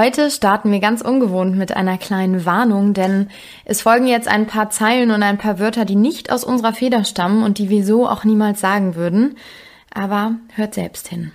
Heute starten wir ganz ungewohnt mit einer kleinen Warnung, denn es folgen jetzt ein paar Zeilen und ein paar Wörter, die nicht aus unserer Feder stammen und die wir so auch niemals sagen würden. Aber hört selbst hin.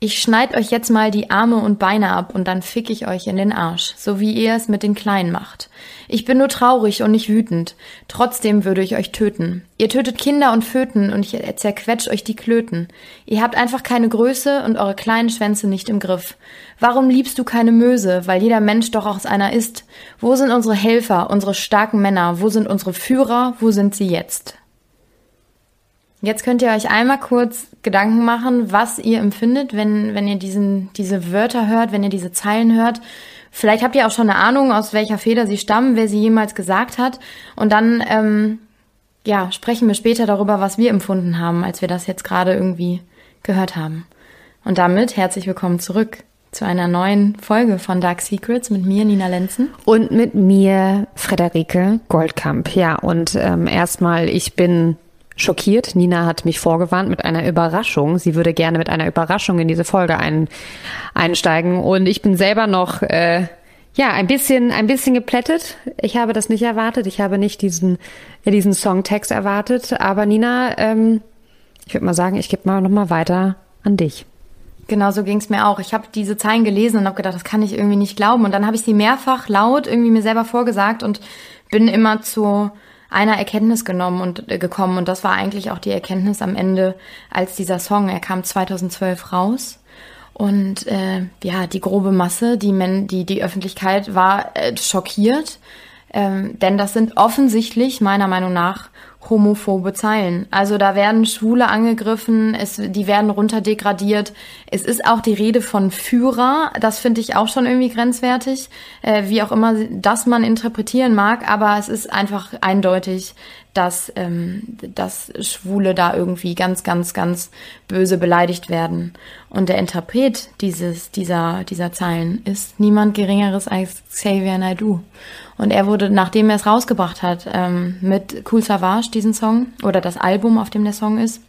Ich schneid euch jetzt mal die Arme und Beine ab und dann fick ich euch in den Arsch, so wie ihr es mit den Kleinen macht. Ich bin nur traurig und nicht wütend. Trotzdem würde ich euch töten. Ihr tötet Kinder und Föten und ich zerquetsch euch die Klöten. Ihr habt einfach keine Größe und eure kleinen Schwänze nicht im Griff. Warum liebst du keine Möse, weil jeder Mensch doch aus einer ist? Wo sind unsere Helfer, unsere starken Männer? Wo sind unsere Führer? Wo sind sie jetzt? Jetzt könnt ihr euch einmal kurz Gedanken machen, was ihr empfindet, wenn, wenn ihr diesen, diese Wörter hört, wenn ihr diese Zeilen hört. Vielleicht habt ihr auch schon eine Ahnung, aus welcher Feder sie stammen, wer sie jemals gesagt hat. Und dann, ähm, ja, sprechen wir später darüber, was wir empfunden haben, als wir das jetzt gerade irgendwie gehört haben. Und damit herzlich willkommen zurück zu einer neuen Folge von Dark Secrets mit mir, Nina Lenzen. Und mit mir, Frederike Goldkamp. Ja, und ähm, erstmal, ich bin schockiert. Nina hat mich vorgewarnt mit einer Überraschung. Sie würde gerne mit einer Überraschung in diese Folge ein, einsteigen. Und ich bin selber noch äh, ja ein bisschen ein bisschen geplättet. Ich habe das nicht erwartet. Ich habe nicht diesen ja, diesen Songtext erwartet. Aber Nina, ähm, ich würde mal sagen, ich gebe mal noch mal weiter an dich. Genau so ging es mir auch. Ich habe diese Zeilen gelesen und habe gedacht, das kann ich irgendwie nicht glauben. Und dann habe ich sie mehrfach laut irgendwie mir selber vorgesagt und bin immer zu einer Erkenntnis genommen und äh, gekommen. Und das war eigentlich auch die Erkenntnis am Ende, als dieser Song, er kam 2012 raus. Und äh, ja, die grobe Masse, die, Men die, die Öffentlichkeit war äh, schockiert, ähm, denn das sind offensichtlich meiner Meinung nach homophobe Zeilen. Also da werden Schwule angegriffen, es, die werden runterdegradiert. Es ist auch die Rede von Führer, das finde ich auch schon irgendwie grenzwertig, äh, wie auch immer das man interpretieren mag, aber es ist einfach eindeutig, dass, ähm, dass Schwule da irgendwie ganz, ganz, ganz böse beleidigt werden. Und der Interpret dieses, dieser, dieser Zeilen ist niemand Geringeres als Xavier Naidoo. Und er wurde, nachdem er es rausgebracht hat, ähm, mit Cool Savage, diesen Song, oder das Album, auf dem der Song ist,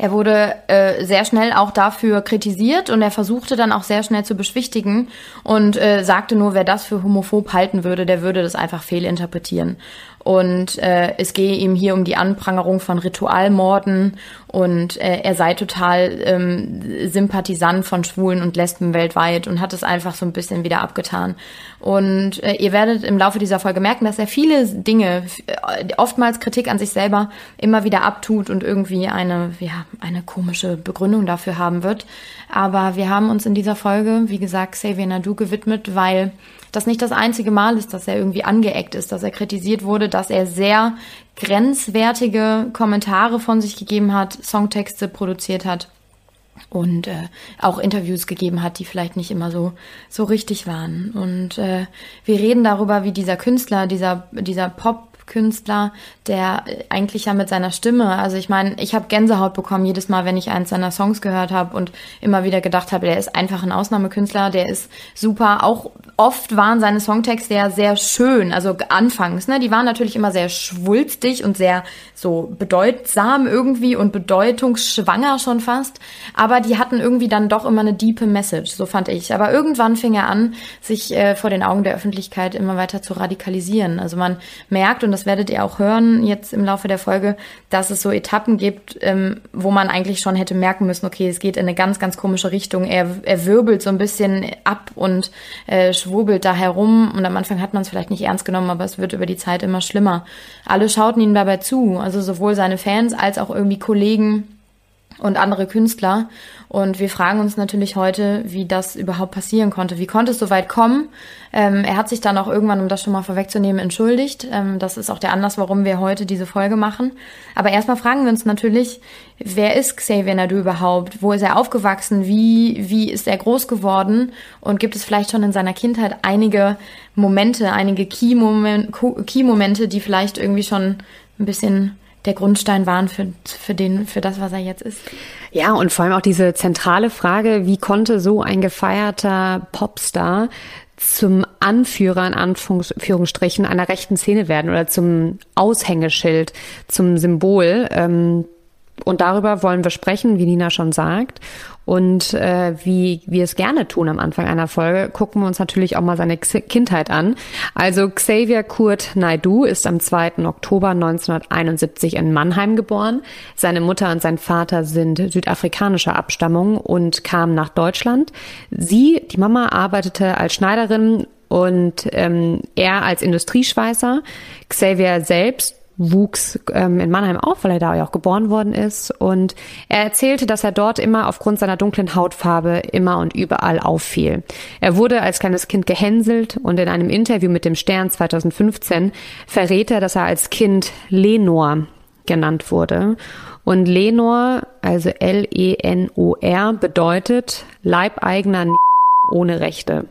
er wurde äh, sehr schnell auch dafür kritisiert und er versuchte dann auch sehr schnell zu beschwichtigen und äh, sagte nur, wer das für homophob halten würde, der würde das einfach fehlinterpretieren. Und äh, es gehe ihm hier um die Anprangerung von Ritualmorden und äh, er sei total ähm, Sympathisant von Schwulen und Lesben weltweit und hat es einfach so ein bisschen wieder abgetan. Und äh, ihr werdet im Laufe dieser Folge merken, dass er viele Dinge, äh, oftmals Kritik an sich selber, immer wieder abtut und irgendwie eine, ja, eine komische Begründung dafür haben wird. Aber wir haben uns in dieser Folge, wie gesagt, Xavier Nadu gewidmet, weil das nicht das einzige Mal ist, dass er irgendwie angeeckt ist, dass er kritisiert wurde, dass er sehr grenzwertige Kommentare von sich gegeben hat, Songtexte produziert hat und äh, auch Interviews gegeben hat, die vielleicht nicht immer so so richtig waren. Und äh, wir reden darüber, wie dieser Künstler, dieser dieser Pop Künstler, der eigentlich ja mit seiner Stimme, also ich meine, ich habe Gänsehaut bekommen jedes Mal, wenn ich eins seiner Songs gehört habe und immer wieder gedacht habe, der ist einfach ein Ausnahmekünstler, der ist super. Auch oft waren seine Songtexte ja sehr schön, also anfangs, ne, die waren natürlich immer sehr schwulstig und sehr so bedeutsam irgendwie und bedeutungsschwanger schon fast, aber die hatten irgendwie dann doch immer eine diepe Message, so fand ich. Aber irgendwann fing er an, sich äh, vor den Augen der Öffentlichkeit immer weiter zu radikalisieren. Also man merkt und das das werdet ihr auch hören jetzt im Laufe der Folge, dass es so Etappen gibt, ähm, wo man eigentlich schon hätte merken müssen, okay, es geht in eine ganz, ganz komische Richtung. Er, er wirbelt so ein bisschen ab und äh, schwurbelt da herum. Und am Anfang hat man es vielleicht nicht ernst genommen, aber es wird über die Zeit immer schlimmer. Alle schauten ihm dabei zu, also sowohl seine Fans als auch irgendwie Kollegen und andere Künstler. Und wir fragen uns natürlich heute, wie das überhaupt passieren konnte. Wie konnte es so weit kommen? Ähm, er hat sich dann auch irgendwann, um das schon mal vorwegzunehmen, entschuldigt. Ähm, das ist auch der Anlass, warum wir heute diese Folge machen. Aber erstmal fragen wir uns natürlich, wer ist Xavier Nadu überhaupt? Wo ist er aufgewachsen? Wie, wie ist er groß geworden? Und gibt es vielleicht schon in seiner Kindheit einige Momente, einige Key-Momente, die vielleicht irgendwie schon ein bisschen der Grundstein waren für, für, den, für das, was er jetzt ist. Ja, und vor allem auch diese zentrale Frage, wie konnte so ein gefeierter Popstar zum Anführer in Anführungsstrichen einer rechten Szene werden oder zum Aushängeschild, zum Symbol. Ähm, Und darüber wollen wir sprechen, wie Nina schon sagt. Und äh, wie wir es gerne tun am Anfang einer Folge, gucken wir uns natürlich auch mal seine Kindheit an. Also Xavier Kurt Naidu ist am 2. Oktober 1971 in Mannheim geboren. Seine Mutter und sein Vater sind südafrikanischer Abstammung und kamen nach Deutschland. Sie, die Mama, arbeitete als Schneiderin und ähm, er als Industrieschweißer. Xavier selbst wuchs ähm, in Mannheim auf, weil er da ja auch geboren worden ist. Und er erzählte, dass er dort immer aufgrund seiner dunklen Hautfarbe immer und überall auffiel. Er wurde als kleines Kind gehänselt und in einem Interview mit dem Stern 2015 verrät er, dass er als Kind Lenor genannt wurde. Und Lenor, also L-E-N-O-R, bedeutet Leibeigener ohne Rechte.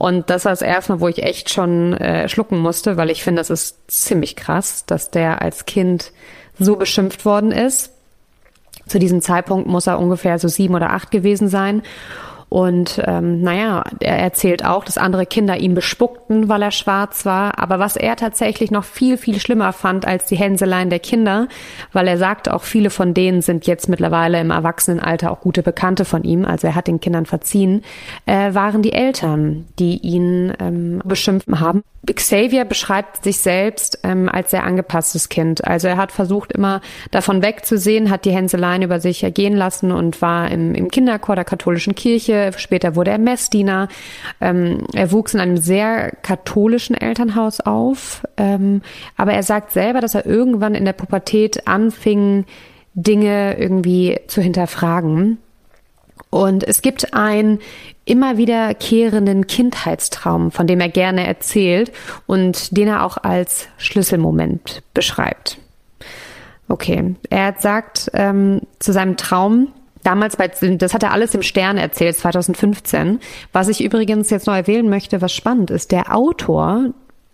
Und das war das erste Mal, wo ich echt schon äh, schlucken musste, weil ich finde, das ist ziemlich krass, dass der als Kind so beschimpft worden ist. Zu diesem Zeitpunkt muss er ungefähr so sieben oder acht gewesen sein. Und ähm, naja, er erzählt auch, dass andere Kinder ihn bespuckten, weil er schwarz war. Aber was er tatsächlich noch viel, viel schlimmer fand als die Hänseleien der Kinder, weil er sagt, auch viele von denen sind jetzt mittlerweile im Erwachsenenalter auch gute Bekannte von ihm, also er hat den Kindern verziehen, äh, waren die Eltern, die ihn ähm, beschimpft haben. Xavier beschreibt sich selbst ähm, als sehr angepasstes Kind. Also er hat versucht, immer davon wegzusehen, hat die Hänseleien über sich ergehen lassen und war im, im Kinderchor der katholischen Kirche Später wurde er Messdiener. Ähm, er wuchs in einem sehr katholischen Elternhaus auf. Ähm, aber er sagt selber, dass er irgendwann in der Pubertät anfing, Dinge irgendwie zu hinterfragen. Und es gibt einen immer wiederkehrenden Kindheitstraum, von dem er gerne erzählt und den er auch als Schlüsselmoment beschreibt. Okay, er sagt ähm, zu seinem Traum, Damals bei, das hat er alles im Stern erzählt, 2015. Was ich übrigens jetzt noch erwähnen möchte, was spannend ist, der Autor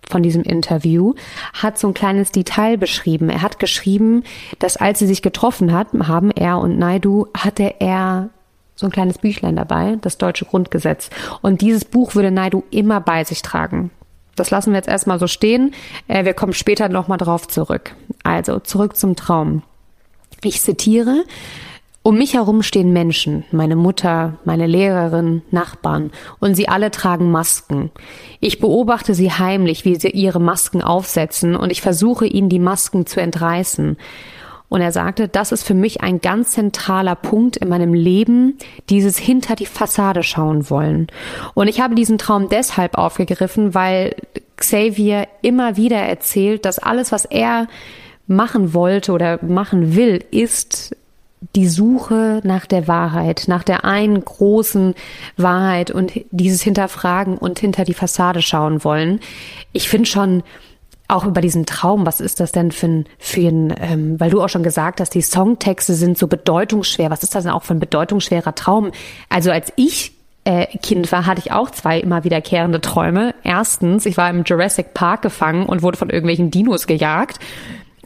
von diesem Interview hat so ein kleines Detail beschrieben. Er hat geschrieben, dass als sie sich getroffen hat, haben er und Naidu, hatte er so ein kleines Büchlein dabei, das deutsche Grundgesetz. Und dieses Buch würde Naidu immer bei sich tragen. Das lassen wir jetzt erstmal so stehen. Äh, wir kommen später nochmal drauf zurück. Also zurück zum Traum. Ich zitiere, um mich herum stehen Menschen, meine Mutter, meine Lehrerin, Nachbarn, und sie alle tragen Masken. Ich beobachte sie heimlich, wie sie ihre Masken aufsetzen, und ich versuche ihnen die Masken zu entreißen. Und er sagte, das ist für mich ein ganz zentraler Punkt in meinem Leben, dieses hinter die Fassade schauen wollen. Und ich habe diesen Traum deshalb aufgegriffen, weil Xavier immer wieder erzählt, dass alles, was er machen wollte oder machen will, ist die Suche nach der Wahrheit, nach der einen großen Wahrheit und dieses Hinterfragen und hinter die Fassade schauen wollen. Ich finde schon auch über diesen Traum, was ist das denn für ein, für ein ähm, weil du auch schon gesagt hast, die Songtexte sind so bedeutungsschwer. Was ist das denn auch für ein bedeutungsschwerer Traum? Also als ich äh, Kind war, hatte ich auch zwei immer wiederkehrende Träume. Erstens, ich war im Jurassic Park gefangen und wurde von irgendwelchen Dinos gejagt.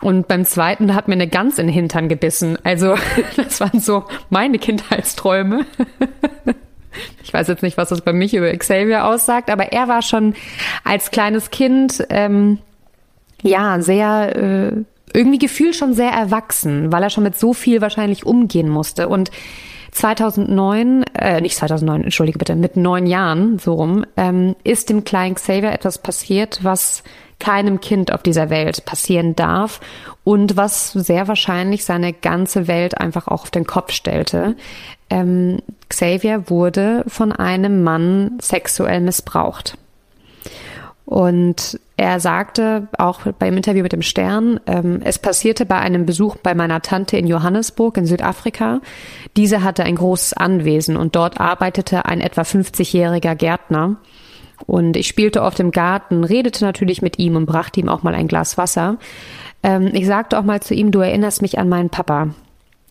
Und beim zweiten hat mir eine Gans in den Hintern gebissen. Also das waren so meine Kindheitsträume. Ich weiß jetzt nicht, was das bei mich über Xavier aussagt, aber er war schon als kleines Kind ähm, ja sehr äh, irgendwie gefühlt schon sehr erwachsen, weil er schon mit so viel wahrscheinlich umgehen musste. Und 2009, äh, nicht 2009, entschuldige bitte, mit neun Jahren so rum, ähm, ist dem kleinen Xavier etwas passiert, was keinem Kind auf dieser Welt passieren darf und was sehr wahrscheinlich seine ganze Welt einfach auch auf den Kopf stellte. Ähm, Xavier wurde von einem Mann sexuell missbraucht. Und er sagte auch beim Interview mit dem Stern, ähm, es passierte bei einem Besuch bei meiner Tante in Johannesburg in Südafrika. Diese hatte ein großes Anwesen und dort arbeitete ein etwa 50-jähriger Gärtner. Und ich spielte oft im Garten, redete natürlich mit ihm und brachte ihm auch mal ein Glas Wasser. Ähm, ich sagte auch mal zu ihm, du erinnerst mich an meinen Papa.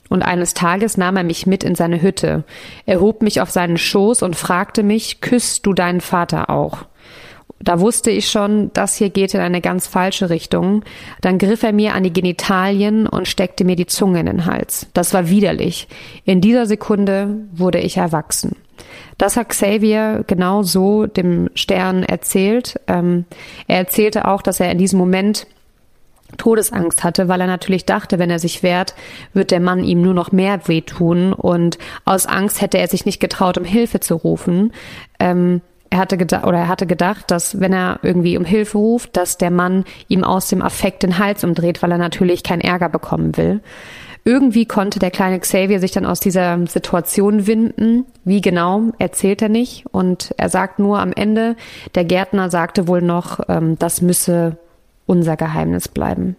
Und eines Tages nahm er mich mit in seine Hütte. Er hob mich auf seinen Schoß und fragte mich, küsst du deinen Vater auch? Da wusste ich schon, das hier geht in eine ganz falsche Richtung. Dann griff er mir an die Genitalien und steckte mir die Zunge in den Hals. Das war widerlich. In dieser Sekunde wurde ich erwachsen. Das hat Xavier genau so dem Stern erzählt. Ähm, er erzählte auch, dass er in diesem Moment Todesangst hatte, weil er natürlich dachte, wenn er sich wehrt, wird der Mann ihm nur noch mehr wehtun und aus Angst hätte er sich nicht getraut, um Hilfe zu rufen. Ähm, er hatte gedacht, oder er hatte gedacht, dass wenn er irgendwie um Hilfe ruft, dass der Mann ihm aus dem Affekt den Hals umdreht, weil er natürlich keinen Ärger bekommen will. Irgendwie konnte der kleine Xavier sich dann aus dieser Situation winden. Wie genau, erzählt er nicht. Und er sagt nur am Ende, der Gärtner sagte wohl noch, ähm, das müsse unser Geheimnis bleiben.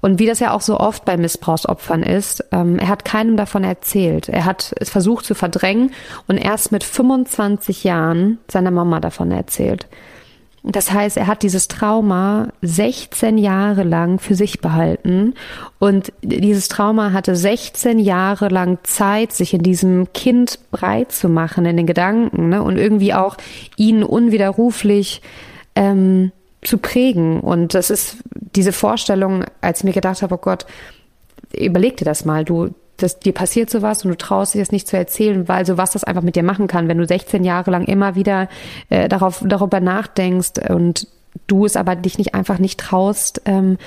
Und wie das ja auch so oft bei Missbrauchsopfern ist, ähm, er hat keinem davon erzählt. Er hat es versucht zu verdrängen und erst mit 25 Jahren seiner Mama davon erzählt. Das heißt, er hat dieses Trauma 16 Jahre lang für sich behalten und dieses Trauma hatte 16 Jahre lang Zeit, sich in diesem Kind breit zu machen, in den Gedanken ne? und irgendwie auch ihn unwiderruflich ähm, zu prägen. Und das ist diese Vorstellung, als ich mir gedacht habe, oh Gott, überleg dir das mal, du, das, dir passiert sowas und du traust dich das nicht zu erzählen, weil so was das einfach mit dir machen kann, wenn du 16 Jahre lang immer wieder äh, darauf, darüber nachdenkst und du es aber dich nicht einfach nicht traust, ähm,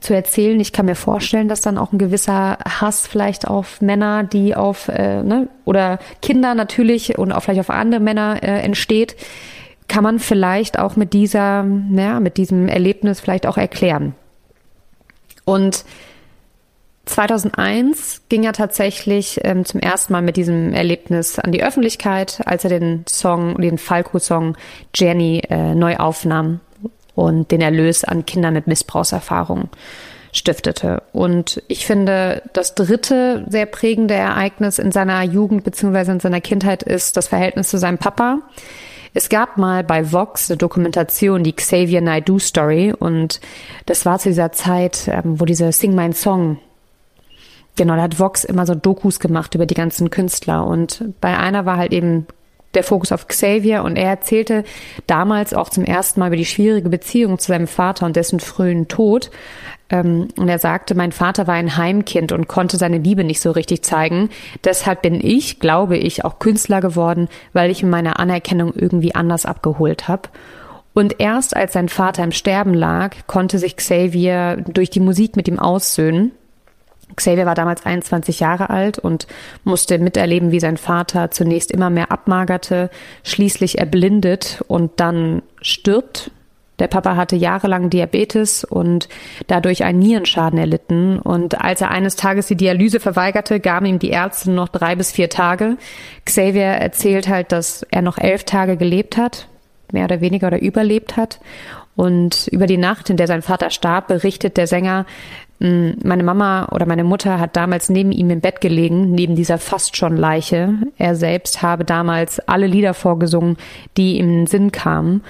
zu erzählen. Ich kann mir vorstellen, dass dann auch ein gewisser Hass vielleicht auf Männer, die auf, äh, ne, oder Kinder natürlich und auch vielleicht auf andere Männer äh, entsteht, kann man vielleicht auch mit dieser, ja, mit diesem Erlebnis vielleicht auch erklären. Und 2001 ging er tatsächlich ähm, zum ersten Mal mit diesem Erlebnis an die Öffentlichkeit, als er den Song, den Falco-Song Jenny äh, neu aufnahm und den Erlös an Kinder mit Missbrauchserfahrung stiftete. Und ich finde, das dritte sehr prägende Ereignis in seiner Jugend bzw. in seiner Kindheit ist das Verhältnis zu seinem Papa. Es gab mal bei Vox eine Dokumentation, die Xavier Naidoo Story, und das war zu dieser Zeit, ähm, wo diese Sing My Song Genau, da hat Vox immer so Dokus gemacht über die ganzen Künstler. Und bei einer war halt eben der Fokus auf Xavier. Und er erzählte damals auch zum ersten Mal über die schwierige Beziehung zu seinem Vater und dessen frühen Tod. Ähm, und er sagte, mein Vater war ein Heimkind und konnte seine Liebe nicht so richtig zeigen. Deshalb bin ich, glaube ich, auch Künstler geworden, weil ich meine Anerkennung irgendwie anders abgeholt habe. Und erst als sein Vater im Sterben lag, konnte sich Xavier durch die Musik mit ihm aussöhnen Xavier war damals 21 Jahre alt und musste miterleben, wie sein Vater zunächst immer mehr abmagerte, schließlich erblindet und dann stirbt. Der Papa hatte jahrelang Diabetes und dadurch einen Nierenschaden erlitten. Und als er eines Tages die Dialyse verweigerte, gaben ihm die Ärzte noch drei bis vier Tage. Xavier erzählt halt, dass er noch elf Tage gelebt hat, mehr oder weniger oder überlebt hat. Und über die Nacht, in der sein Vater starb, berichtet der Sänger, hm, meine Mama oder meine Mutter hat damals neben ihm im Bett gelegen, neben dieser fast schon Leiche. Er selbst habe damals alle Lieder vorgesungen, die ihm in den Sinn kamen.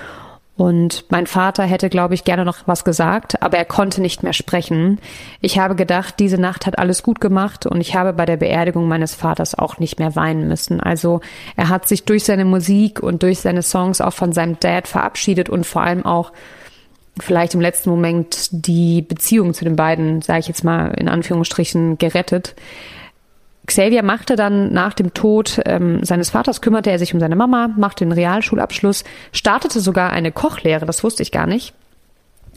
Und mein Vater hätte, glaube ich, gerne noch was gesagt, aber er konnte nicht mehr sprechen. Ich habe gedacht, diese Nacht hat alles gut gemacht und ich habe bei der Beerdigung meines Vaters auch nicht mehr weinen müssen. Also er hat sich durch seine Musik und durch seine Songs auch von seinem Dad verabschiedet und vor allem auch vielleicht im letzten Moment die Beziehung zu den beiden, sage ich jetzt mal in Anführungsstrichen, gerettet. Xavier machte dann nach dem Tod ähm, seines Vaters, kümmerte er sich um seine Mama, machte den Realschulabschluss, startete sogar eine Kochlehre, das wusste ich gar nicht,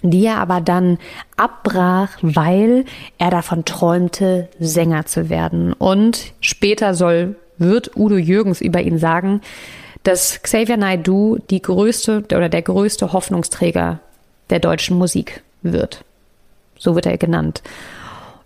die er aber dann abbrach, weil er davon träumte, Sänger zu werden. Und später soll, wird Udo Jürgens über ihn sagen, dass Xavier Naidoo die größte oder der größte Hoffnungsträger der deutschen Musik wird. So wird er genannt.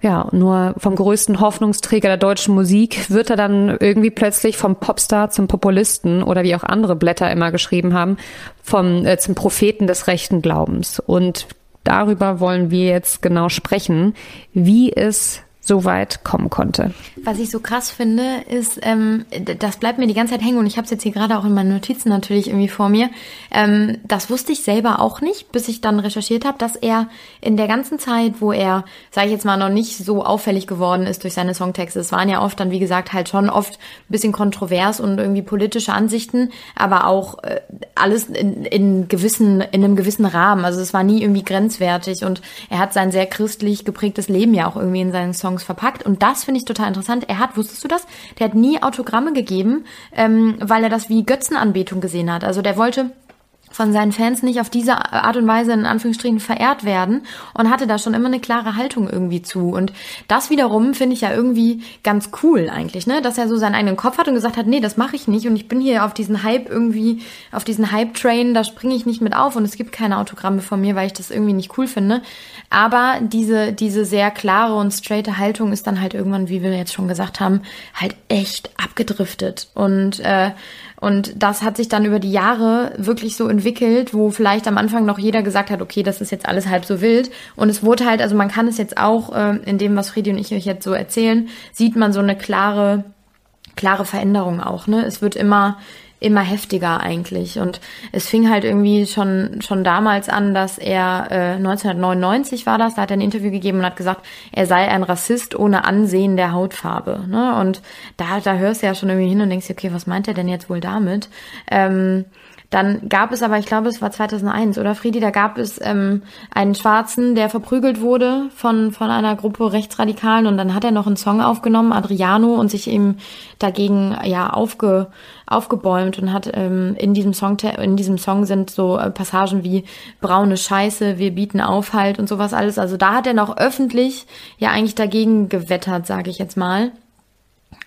Ja, nur vom größten Hoffnungsträger der deutschen Musik wird er dann irgendwie plötzlich vom Popstar zum Populisten oder wie auch andere Blätter immer geschrieben haben, vom äh, zum Propheten des rechten Glaubens. Und darüber wollen wir jetzt genau sprechen, wie es so weit kommen konnte. Was ich so krass finde, ist, ähm, das bleibt mir die ganze Zeit hängen und ich habe es jetzt hier gerade auch in meinen Notizen natürlich irgendwie vor mir. Ähm, das wusste ich selber auch nicht, bis ich dann recherchiert habe, dass er in der ganzen Zeit, wo er, sage ich jetzt mal, noch nicht so auffällig geworden ist durch seine Songtexte, es waren ja oft dann, wie gesagt, halt schon oft ein bisschen kontrovers und irgendwie politische Ansichten, aber auch äh, alles in, in gewissen, in einem gewissen Rahmen. Also es war nie irgendwie grenzwertig und er hat sein sehr christlich geprägtes Leben ja auch irgendwie in seinen Songs Songs verpackt. Und das finde ich total interessant. Er hat, wusstest du das? Der hat nie Autogramme gegeben, ähm, weil er das wie Götzenanbetung gesehen hat. Also der wollte von seinen Fans nicht auf diese Art und Weise in Anführungsstrichen verehrt werden und hatte da schon immer eine klare Haltung irgendwie zu. Und das wiederum finde ich ja irgendwie ganz cool eigentlich, ne? Dass er so seinen eigenen Kopf hat und gesagt hat, nee, das mache ich nicht und ich bin hier auf diesen Hype irgendwie, auf diesen Hype-Train, da springe ich nicht mit auf und es gibt keine Autogramme von mir, weil ich das irgendwie nicht cool finde. Aber diese, diese sehr klare und straighte Haltung ist dann halt irgendwann, wie wir jetzt schon gesagt haben, halt echt abgedriftet. Und äh, und das hat sich dann über die Jahre wirklich so entwickelt, wo vielleicht am Anfang noch jeder gesagt hat, okay, das ist jetzt alles halb so wild. Und es wurde halt, also man kann es jetzt auch, äh, in dem, was Friedi und ich euch jetzt so erzählen, sieht man so eine klare, klare Veränderung auch. Ne? Es wird immer, immer heftiger eigentlich. Und es fing halt irgendwie schon, schon damals an, dass er, äh, 1999 war das, da hat er ein Interview gegeben und hat gesagt, er sei ein Rassist ohne Ansehen der Hautfarbe. Ne? Und da, da hörst du ja schon irgendwie hin und denkst, okay, was meint er denn jetzt wohl damit? Ähm, dann gab es aber, ich glaube, es war 2001, oder Friedi, da gab es ähm, einen Schwarzen, der verprügelt wurde von, von einer Gruppe Rechtsradikalen und dann hat er noch einen Song aufgenommen, Adriano, und sich eben dagegen ja aufge, aufgebäumt und hat ähm, in diesem Song, in diesem Song sind so äh, Passagen wie braune Scheiße, wir bieten Aufhalt und sowas alles. Also da hat er noch öffentlich ja eigentlich dagegen gewettert, sage ich jetzt mal.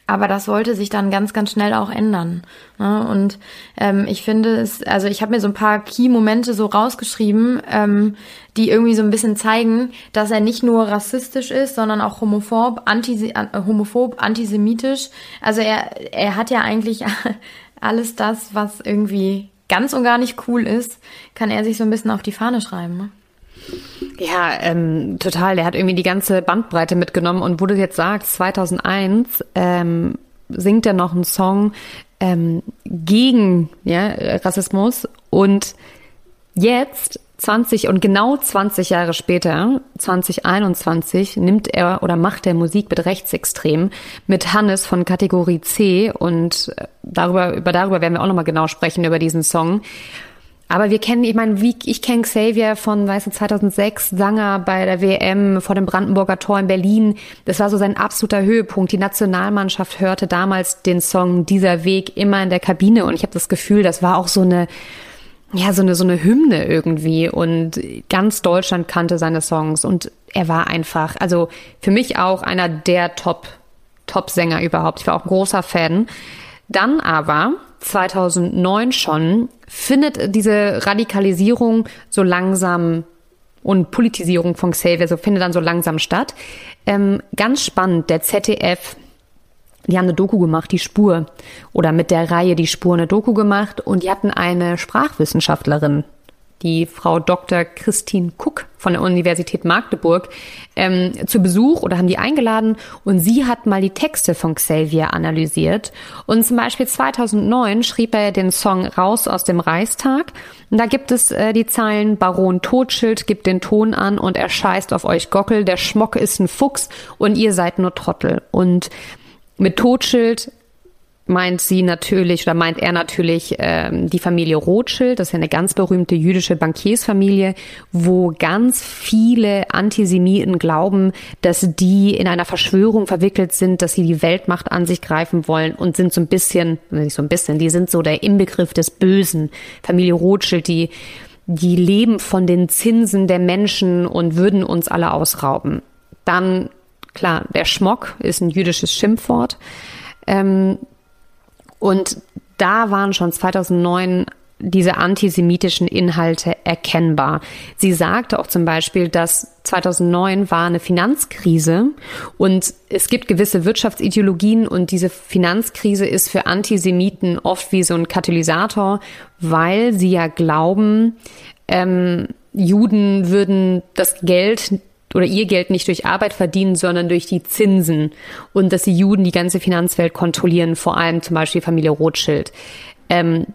Aber das sollte sich dann ganz, ganz schnell auch ändern. Ne? Und ähm, ich finde es, also ich habe mir so ein paar Key-Momente so rausgeschrieben, ähm, die irgendwie so ein bisschen zeigen, dass er nicht nur rassistisch ist, sondern auch homophob, anti, äh, homophob, antisemitisch. Also er, er hat ja eigentlich alles das, was irgendwie ganz und gar nicht cool ist, kann er sich so ein bisschen auf die Fahne schreiben. Ne? Ja, ähm, total. Der hat irgendwie die ganze Bandbreite mitgenommen. Und wo du jetzt sagst, 2001 ähm, singt er noch einen Song ähm, gegen ja, Rassismus. Und jetzt, 20 und genau 20 Jahre später, 2021, nimmt er oder macht er Musik mit Rechtsextremen, mit Hannes von Kategorie C. Und äh, darüber, über darüber werden wir auch nochmal genau sprechen, über diesen Song. Aber wir kennen, ich meine, wie ich kenne Xavier von, weißt du, 2006, Sanger bei der WM vor dem Brandenburger Tor in Berlin. Das war so sein absoluter Höhepunkt. Die Nationalmannschaft hörte damals den Song Dieser Weg immer in der Kabine und ich habe das Gefühl, das war auch so eine ja, so eine, so eine Hymne irgendwie und ganz Deutschland kannte seine Songs und er war einfach, also für mich auch einer der Top, Top-Sänger überhaupt. Ich war auch ein großer Fan. Dann aber 2009 schon findet diese Radikalisierung so langsam und Politisierung von Xavier so findet dann so langsam statt. Ähm, ganz spannend, der ZDF, die haben eine Doku gemacht, die Spur, oder mit der Reihe die Spur eine Doku gemacht und die hatten eine Sprachwissenschaftlerin die Frau Dr. Christine Cook von der Universität Magdeburg ähm, zu Besuch oder haben die eingeladen. Und sie hat mal die Texte von Xavier analysiert. Und zum Beispiel 2009 schrieb er den Song Raus aus dem Reichstag. Und da gibt es äh, die Zeilen Baron Totschild gibt den Ton an und er scheißt auf euch Gockel, der Schmock ist ein Fuchs und ihr seid nur Trottel. Und mit Totschild meint sie natürlich oder meint er natürlich ähm, die Familie Rothschild. Das ist ja eine ganz berühmte jüdische Bankiersfamilie, wo ganz viele Antisemiten glauben, dass die in einer Verschwörung verwickelt sind, dass sie die Weltmacht an sich greifen wollen und sind so ein bisschen, nicht so ein bisschen, die sind so der Inbegriff des Bösen. Familie Rothschild, die die leben von den Zinsen der Menschen und würden uns alle ausrauben. Dann, klar, der Schmock ist ein jüdisches Schimpfwort. Ähm, und da waren schon 2009 diese antisemitischen Inhalte erkennbar. Sie sagte auch zum Beispiel, dass 2009 war eine Finanzkrise und es gibt gewisse Wirtschaftsideologien und diese Finanzkrise ist für Antisemiten oft wie so ein Katalysator, weil sie ja glauben, ähm, Juden würden das Geld oder ihr Geld nicht durch Arbeit verdienen, sondern durch die Zinsen und dass die Juden die ganze Finanzwelt kontrollieren, vor allem zum Beispiel Familie Rothschild. Ähm,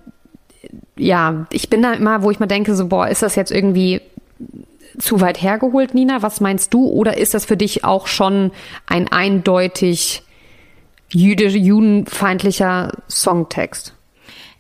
ja, ich bin da immer, wo ich mal denke, so, boah, ist das jetzt irgendwie zu weit hergeholt, Nina? Was meinst du? Oder ist das für dich auch schon ein eindeutig jüdisch, judenfeindlicher Songtext?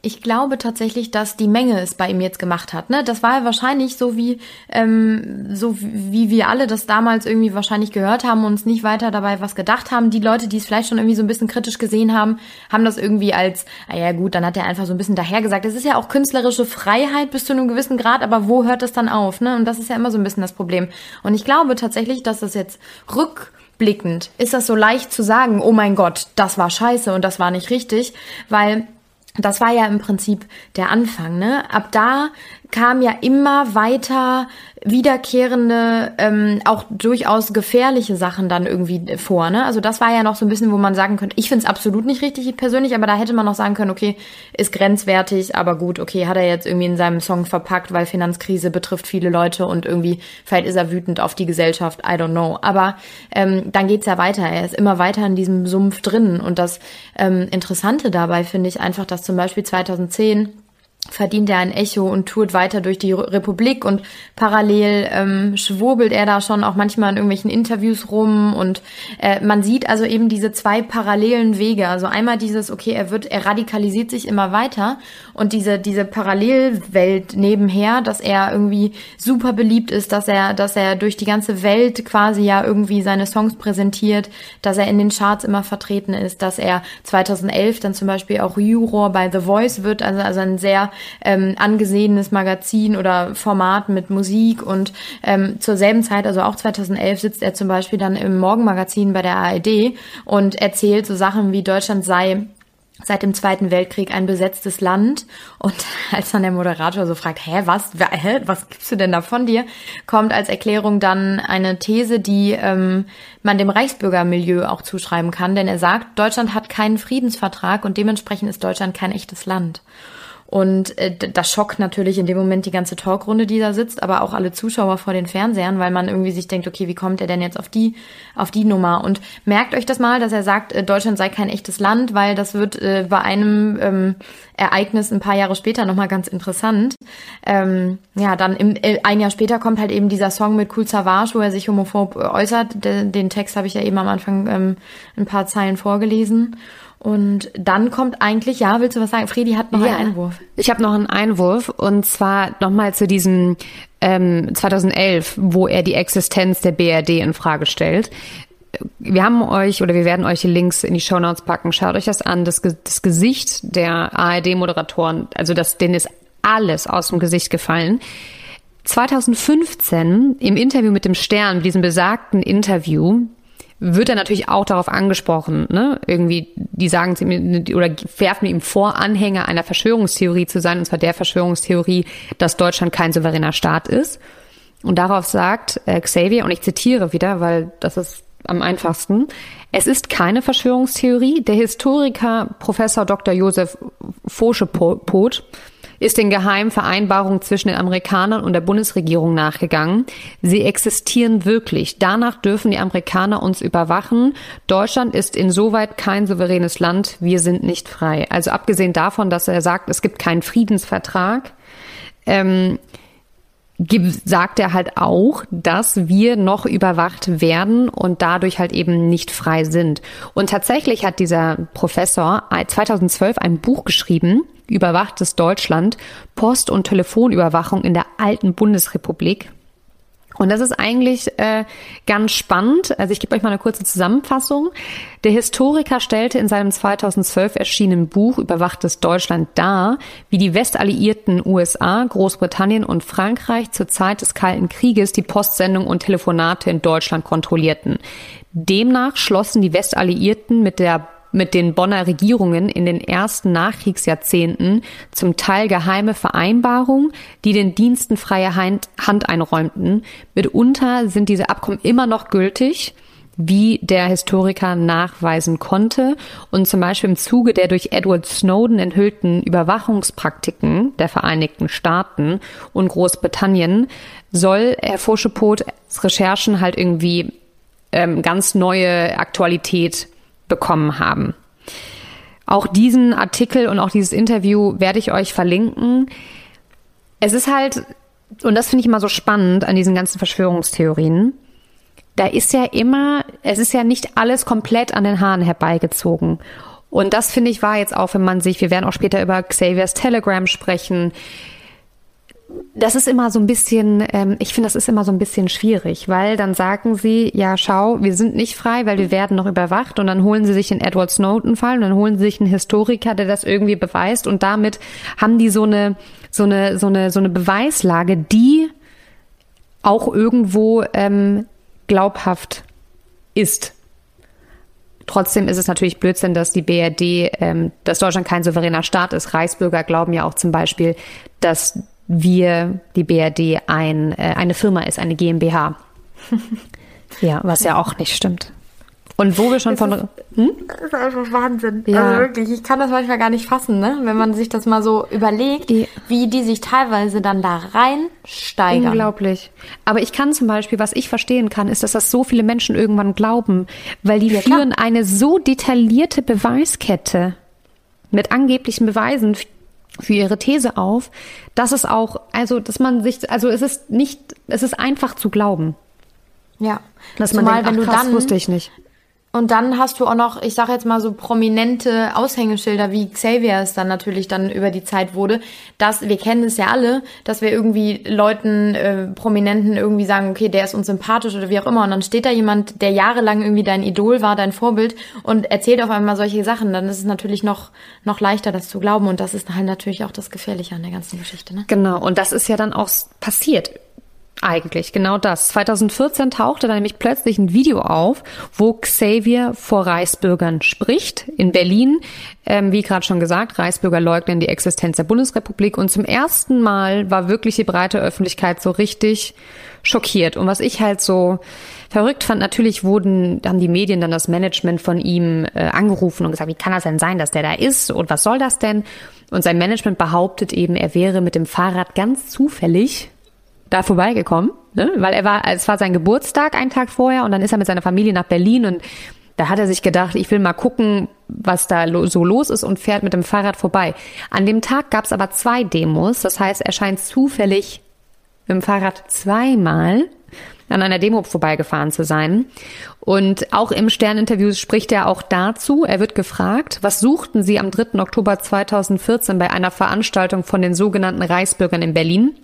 Ich glaube tatsächlich, dass die Menge es bei ihm jetzt gemacht hat. Ne? Das war ja wahrscheinlich so wie ähm, so wie wir alle das damals irgendwie wahrscheinlich gehört haben und uns nicht weiter dabei was gedacht haben. Die Leute, die es vielleicht schon irgendwie so ein bisschen kritisch gesehen haben, haben das irgendwie als, ah ja gut, dann hat er einfach so ein bisschen dahergesagt. Es ist ja auch künstlerische Freiheit bis zu einem gewissen Grad, aber wo hört das dann auf? Ne? Und das ist ja immer so ein bisschen das Problem. Und ich glaube tatsächlich, dass das jetzt rückblickend ist das so leicht zu sagen, oh mein Gott, das war scheiße und das war nicht richtig, weil das war ja im Prinzip der Anfang, ne? Ab da kam ja immer weiter wiederkehrende, ähm, auch durchaus gefährliche Sachen dann irgendwie vor. Ne? Also das war ja noch so ein bisschen, wo man sagen könnte, ich finde es absolut nicht richtig persönlich, aber da hätte man noch sagen können, okay, ist grenzwertig, aber gut, okay, hat er jetzt irgendwie in seinem Song verpackt, weil Finanzkrise betrifft viele Leute und irgendwie, vielleicht ist er wütend auf die Gesellschaft, I don't know. Aber ähm, dann geht's ja weiter, er ist immer weiter in diesem Sumpf drin. Und das ähm, Interessante dabei finde ich einfach, dass zum Beispiel 2010 verdient er ein Echo und tourt weiter durch die Republik und parallel ähm, schwurbelt er da schon auch manchmal in irgendwelchen Interviews rum und äh, man sieht also eben diese zwei parallelen Wege. Also einmal dieses, okay, er wird, er radikalisiert sich immer weiter und diese, diese Parallelwelt nebenher, dass er irgendwie super beliebt ist, dass er, dass er durch die ganze Welt quasi ja irgendwie seine Songs präsentiert, dass er in den Charts immer vertreten ist, dass er 2011 dann zum Beispiel auch Juror bei The Voice wird, also, also ein sehr ähm, angesehenes Magazin oder Format mit Musik und ähm, zur selben Zeit, also auch 2011, sitzt er zum Beispiel dann im Morgenmagazin bei der ARD und erzählt so Sachen wie Deutschland sei seit dem Zweiten Weltkrieg ein besetztes Land. Und als dann der Moderator so fragt, hä, was, hä, was gibst du denn da von dir, kommt als Erklärung dann eine These, die ähm, man dem Reichsbürgermilieu auch zuschreiben kann. Denn er sagt, Deutschland hat keinen Friedensvertrag und dementsprechend ist Deutschland kein echtes Land. Und äh, das schockt natürlich in dem Moment die ganze Talkrunde, die da sitzt, aber auch alle Zuschauer vor den Fernsehern, weil man irgendwie sich denkt, okay, wie kommt er denn jetzt auf die, auf die Nummer? Und merkt euch das mal, dass er sagt, äh, Deutschland sei kein echtes Land, weil das wird äh, bei einem ähm, Ereignis ein paar Jahre später nochmal ganz interessant. Ähm, ja, dann im, äh, ein Jahr später kommt halt eben dieser Song mit Cool Savage, wo er sich homophob äußert. Den, den Text habe ich ja eben am Anfang ähm, ein paar Zeilen vorgelesen. Und dann kommt eigentlich, ja, willst du was sagen? Fredi hat noch ja, einen Einwurf. Ich habe noch einen Einwurf und zwar nochmal zu diesem ähm, 2011, wo er die Existenz der BRD in Frage stellt. Wir haben euch oder wir werden euch die Links in die Show Notes packen. Schaut euch das an. Das, das Gesicht der ARD-Moderatoren, also das, denen ist alles aus dem Gesicht gefallen. 2015 im Interview mit dem Stern, diesem besagten Interview, wird er natürlich auch darauf angesprochen, ne? Irgendwie, die sagen zu ihm oder werfen ihm vor, Anhänger einer Verschwörungstheorie zu sein, und zwar der Verschwörungstheorie, dass Deutschland kein souveräner Staat ist. Und darauf sagt äh, Xavier, und ich zitiere wieder, weil das ist am einfachsten, es ist keine Verschwörungstheorie. Der Historiker Professor Dr. Josef Foschepot ist den geheimen Vereinbarungen zwischen den Amerikanern und der Bundesregierung nachgegangen. Sie existieren wirklich. Danach dürfen die Amerikaner uns überwachen. Deutschland ist insoweit kein souveränes Land. Wir sind nicht frei. Also abgesehen davon, dass er sagt, es gibt keinen Friedensvertrag, ähm, sagt er halt auch, dass wir noch überwacht werden und dadurch halt eben nicht frei sind. Und tatsächlich hat dieser Professor 2012 ein Buch geschrieben, Überwachtes Deutschland, Post- und Telefonüberwachung in der alten Bundesrepublik. Und das ist eigentlich äh, ganz spannend. Also ich gebe euch mal eine kurze Zusammenfassung. Der Historiker stellte in seinem 2012 erschienenen Buch Überwachtes Deutschland dar, wie die westalliierten USA, Großbritannien und Frankreich zur Zeit des Kalten Krieges die Postsendung und Telefonate in Deutschland kontrollierten. Demnach schlossen die Westalliierten mit der mit den Bonner Regierungen in den ersten Nachkriegsjahrzehnten zum Teil geheime Vereinbarungen, die den Diensten freie Hand, einräumten. Mitunter sind diese Abkommen immer noch gültig, wie der Historiker nachweisen konnte. Und zum Beispiel im Zuge der durch Edward Snowden enthüllten Überwachungspraktiken der Vereinigten Staaten und Großbritannien soll Herr Foschepots Recherchen halt irgendwie ähm, ganz neue Aktualität bekommen haben. Auch diesen Artikel und auch dieses Interview werde ich euch verlinken. Es ist halt, und das finde ich immer so spannend an diesen ganzen Verschwörungstheorien, da ist ja immer, es ist ja nicht alles komplett an den Haaren herbeigezogen. Und das finde ich war jetzt auch, wenn man sich, wir werden auch später über Xaviers Telegram sprechen, das ist immer so ein bisschen, ähm, ich finde, das ist immer so ein bisschen schwierig, weil dann sagen sie, ja, schau, wir sind nicht frei, weil wir werden noch überwacht und dann holen sie sich den Edward Snowden-Fall und dann holen sie sich einen Historiker, der das irgendwie beweist und damit haben die so eine, so eine, so eine, so eine Beweislage, die auch irgendwo ähm, glaubhaft ist. Trotzdem ist es natürlich Blödsinn, dass die BRD, ähm, dass Deutschland kein souveräner Staat ist. Reichsbürger glauben ja auch zum Beispiel, dass wir, die BRD, ein, äh, eine Firma ist, eine GmbH. ja, was ja auch nicht stimmt. Und wo wir schon das von. Ist, hm? Das ist einfach Wahnsinn. Ja. Also wirklich, ich kann das manchmal gar nicht fassen, ne? Wenn man sich das mal so überlegt, ja. wie die sich teilweise dann da reinsteigern. Unglaublich. Aber ich kann zum Beispiel, was ich verstehen kann, ist, dass das so viele Menschen irgendwann glauben, weil die ja, führen klar. eine so detaillierte Beweiskette mit angeblichen Beweisen für ihre These auf, dass es auch, also, dass man sich, also es ist nicht, es ist einfach zu glauben. Ja. Dass man Zumal, denkt, ach, krass, dann, wusste ich nicht. Und dann hast du auch noch, ich sage jetzt mal so prominente Aushängeschilder, wie Xavier es dann natürlich dann über die Zeit wurde, dass wir kennen es ja alle, dass wir irgendwie Leuten, äh, Prominenten irgendwie sagen, okay, der ist uns sympathisch oder wie auch immer. Und dann steht da jemand, der jahrelang irgendwie dein Idol war, dein Vorbild und erzählt auf einmal solche Sachen. Dann ist es natürlich noch, noch leichter, das zu glauben. Und das ist halt natürlich auch das Gefährliche an der ganzen Geschichte. Ne? Genau. Und das ist ja dann auch passiert eigentlich, genau das. 2014 tauchte da nämlich plötzlich ein Video auf, wo Xavier vor Reichsbürgern spricht in Berlin. Ähm, wie gerade schon gesagt, Reichsbürger leugnen die Existenz der Bundesrepublik und zum ersten Mal war wirklich die breite Öffentlichkeit so richtig schockiert. Und was ich halt so verrückt fand, natürlich wurden, haben die Medien dann das Management von ihm äh, angerufen und gesagt, wie kann das denn sein, dass der da ist und was soll das denn? Und sein Management behauptet eben, er wäre mit dem Fahrrad ganz zufällig da vorbeigekommen, ne? weil er war, es war sein Geburtstag einen Tag vorher und dann ist er mit seiner Familie nach Berlin und da hat er sich gedacht, ich will mal gucken, was da so los ist und fährt mit dem Fahrrad vorbei. An dem Tag gab es aber zwei Demos, das heißt, er scheint zufällig mit dem Fahrrad zweimal an einer Demo vorbeigefahren zu sein. Und auch im Sterninterview spricht er auch dazu. Er wird gefragt, was suchten Sie am 3. Oktober 2014 bei einer Veranstaltung von den sogenannten Reichsbürgern in Berlin?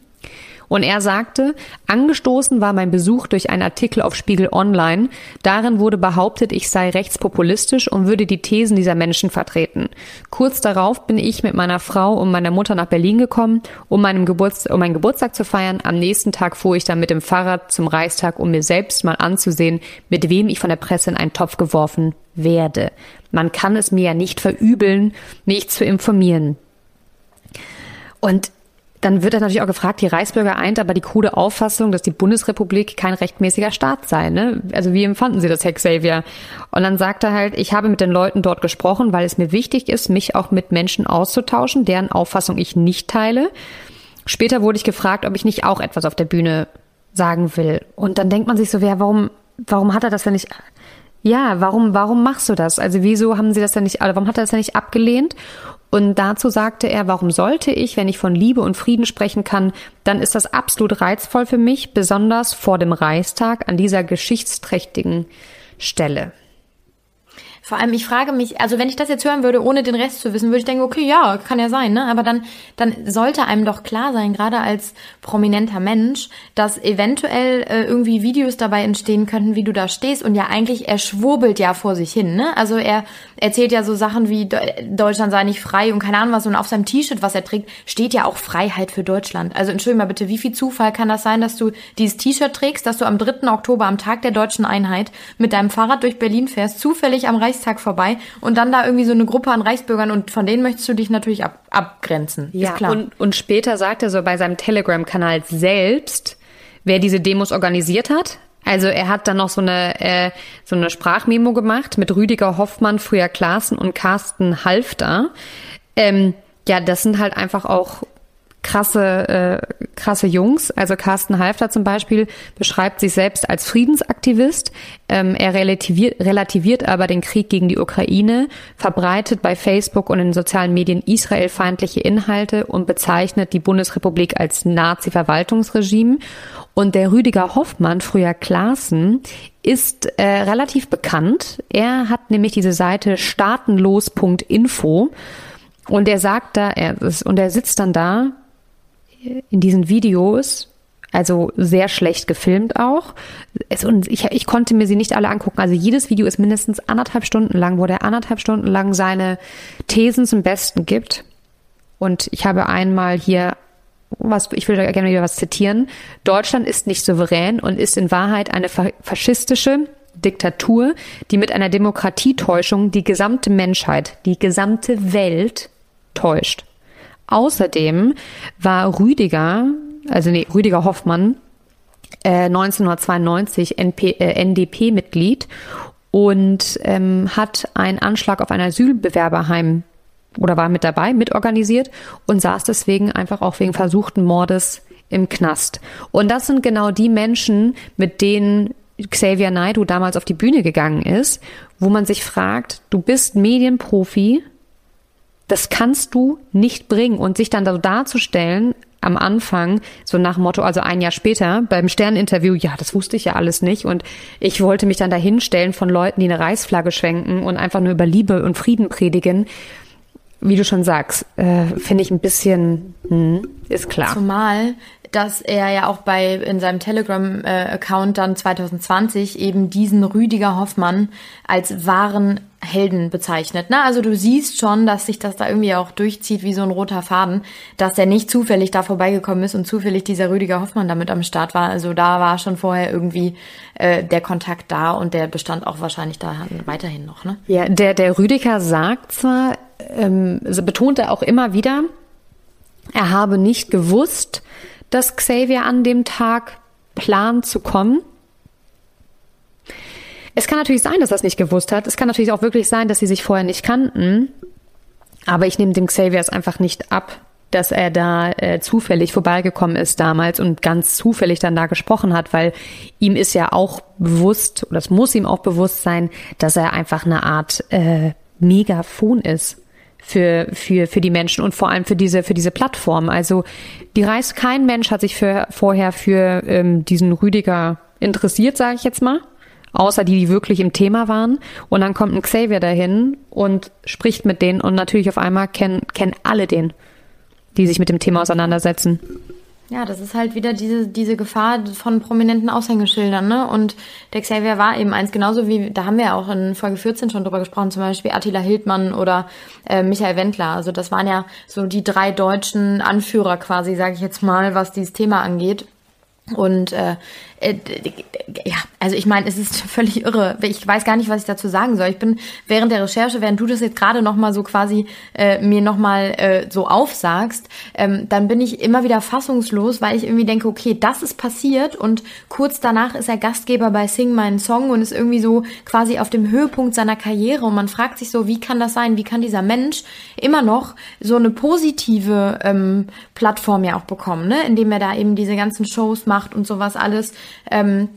Und er sagte, angestoßen war mein Besuch durch einen Artikel auf Spiegel Online. Darin wurde behauptet, ich sei rechtspopulistisch und würde die Thesen dieser Menschen vertreten. Kurz darauf bin ich mit meiner Frau und meiner Mutter nach Berlin gekommen, um, meinem Geburts um meinen Geburtstag zu feiern. Am nächsten Tag fuhr ich dann mit dem Fahrrad zum Reichstag, um mir selbst mal anzusehen, mit wem ich von der Presse in einen Topf geworfen werde. Man kann es mir ja nicht verübeln, mich zu informieren. Und dann wird er natürlich auch gefragt, die Reichsbürger eint aber die krude Auffassung, dass die Bundesrepublik kein rechtmäßiger Staat sei. Ne? Also wie empfanden Sie das, Herr Xavier? Und dann sagt er halt, ich habe mit den Leuten dort gesprochen, weil es mir wichtig ist, mich auch mit Menschen auszutauschen, deren Auffassung ich nicht teile. Später wurde ich gefragt, ob ich nicht auch etwas auf der Bühne sagen will. Und dann denkt man sich so, wer, warum, warum hat er das denn nicht ja, warum, warum machst du das? Also wieso haben sie das denn nicht, also warum hat er das denn nicht abgelehnt? Und dazu sagte er, warum sollte ich, wenn ich von Liebe und Frieden sprechen kann, dann ist das absolut reizvoll für mich, besonders vor dem Reichstag an dieser geschichtsträchtigen Stelle. Vor allem, ich frage mich, also wenn ich das jetzt hören würde, ohne den Rest zu wissen, würde ich denken, okay, ja, kann ja sein, ne? Aber dann, dann sollte einem doch klar sein, gerade als prominenter Mensch, dass eventuell äh, irgendwie Videos dabei entstehen könnten, wie du da stehst und ja eigentlich, er schwurbelt ja vor sich hin, ne? Also er erzählt ja so Sachen wie Deutschland sei nicht frei und keine Ahnung was und auf seinem T-Shirt, was er trägt, steht ja auch Freiheit für Deutschland. Also entschuldige mal bitte, wie viel Zufall kann das sein, dass du dieses T-Shirt trägst, dass du am 3. Oktober, am Tag der deutschen Einheit, mit deinem Fahrrad durch Berlin fährst, zufällig am Reich Reichstag vorbei und dann da irgendwie so eine Gruppe an Reichsbürgern und von denen möchtest du dich natürlich ab, abgrenzen. Ja, ist klar. Und, und später sagt er so bei seinem Telegram-Kanal selbst, wer diese Demos organisiert hat. Also er hat dann noch so eine, äh, so eine Sprachmemo gemacht mit Rüdiger Hoffmann, früher Klaassen und Carsten Halfter. Ähm, ja, das sind halt einfach auch krasse, äh, krasse Jungs. Also Carsten Halfter zum Beispiel beschreibt sich selbst als Friedensaktivist. Ähm, er relativiert, relativiert aber den Krieg gegen die Ukraine, verbreitet bei Facebook und in sozialen Medien israelfeindliche Inhalte und bezeichnet die Bundesrepublik als Nazi-Verwaltungsregime. Und der Rüdiger Hoffmann, früher Klaassen, ist äh, relativ bekannt. Er hat nämlich diese Seite staatenlos.info und er sagt da, er ist, und er sitzt dann da in diesen Videos, also sehr schlecht gefilmt auch. Es, und ich, ich konnte mir sie nicht alle angucken. Also jedes Video ist mindestens anderthalb Stunden lang, wo der anderthalb Stunden lang seine Thesen zum Besten gibt. Und ich habe einmal hier was, ich will gerne wieder was zitieren. Deutschland ist nicht souverän und ist in Wahrheit eine faschistische Diktatur, die mit einer Demokratietäuschung die gesamte Menschheit, die gesamte Welt täuscht. Außerdem war Rüdiger, also nee, Rüdiger Hoffmann, äh, 1992 NP, äh, NDP-Mitglied und ähm, hat einen Anschlag auf ein Asylbewerberheim oder war mit dabei, mitorganisiert und saß deswegen einfach auch wegen versuchten Mordes im Knast. Und das sind genau die Menschen, mit denen Xavier Naidoo damals auf die Bühne gegangen ist, wo man sich fragt, du bist Medienprofi, das kannst du nicht bringen und sich dann so darzustellen am Anfang, so nach dem Motto, also ein Jahr später beim Sterninterview, ja, das wusste ich ja alles nicht und ich wollte mich dann dahinstellen von Leuten, die eine Reißflagge schwenken und einfach nur über Liebe und Frieden predigen. Wie du schon sagst, äh, finde ich ein bisschen, hm, ist klar. Zumal dass er ja auch bei in seinem Telegram-Account dann 2020 eben diesen Rüdiger Hoffmann als wahren Helden bezeichnet. Ne? Also du siehst schon, dass sich das da irgendwie auch durchzieht wie so ein roter Faden, dass er nicht zufällig da vorbeigekommen ist und zufällig dieser Rüdiger Hoffmann damit am Start war. Also da war schon vorher irgendwie äh, der Kontakt da und der bestand auch wahrscheinlich da weiterhin noch. Ne? Ja, der, der Rüdiger sagt zwar, ähm, betont er auch immer wieder, er habe nicht gewusst, dass Xavier an dem Tag plant zu kommen. Es kann natürlich sein, dass er es nicht gewusst hat. Es kann natürlich auch wirklich sein, dass sie sich vorher nicht kannten. Aber ich nehme dem Xavier es einfach nicht ab, dass er da äh, zufällig vorbeigekommen ist damals und ganz zufällig dann da gesprochen hat, weil ihm ist ja auch bewusst, oder es muss ihm auch bewusst sein, dass er einfach eine Art äh, Megafon ist für, für, für die Menschen und vor allem für diese, für diese Plattform. Also die Reis, kein Mensch hat sich für, vorher für ähm, diesen Rüdiger interessiert, sage ich jetzt mal. Außer die, die wirklich im Thema waren. Und dann kommt ein Xavier dahin und spricht mit denen und natürlich auf einmal kennen, kennen alle den, die sich mit dem Thema auseinandersetzen. Ja, das ist halt wieder diese, diese Gefahr von prominenten Aushängeschildern, ne? Und der Xavier war eben eins, genauso wie, da haben wir ja auch in Folge 14 schon drüber gesprochen, zum Beispiel Attila Hildmann oder äh, Michael Wendler. Also das waren ja so die drei deutschen Anführer quasi, sage ich jetzt mal, was dieses Thema angeht. Und äh, äh, ja, also ich meine, es ist völlig irre. Ich weiß gar nicht, was ich dazu sagen soll. Ich bin während der Recherche, während du das jetzt gerade noch mal so quasi äh, mir noch mal äh, so aufsagst, ähm, dann bin ich immer wieder fassungslos, weil ich irgendwie denke, okay, das ist passiert und kurz danach ist er Gastgeber bei Sing meinen Song und ist irgendwie so quasi auf dem Höhepunkt seiner Karriere und man fragt sich so, wie kann das sein? Wie kann dieser Mensch immer noch so eine positive ähm, Plattform ja auch bekommen, ne? Indem er da eben diese ganzen Shows macht und sowas alles. Ähm,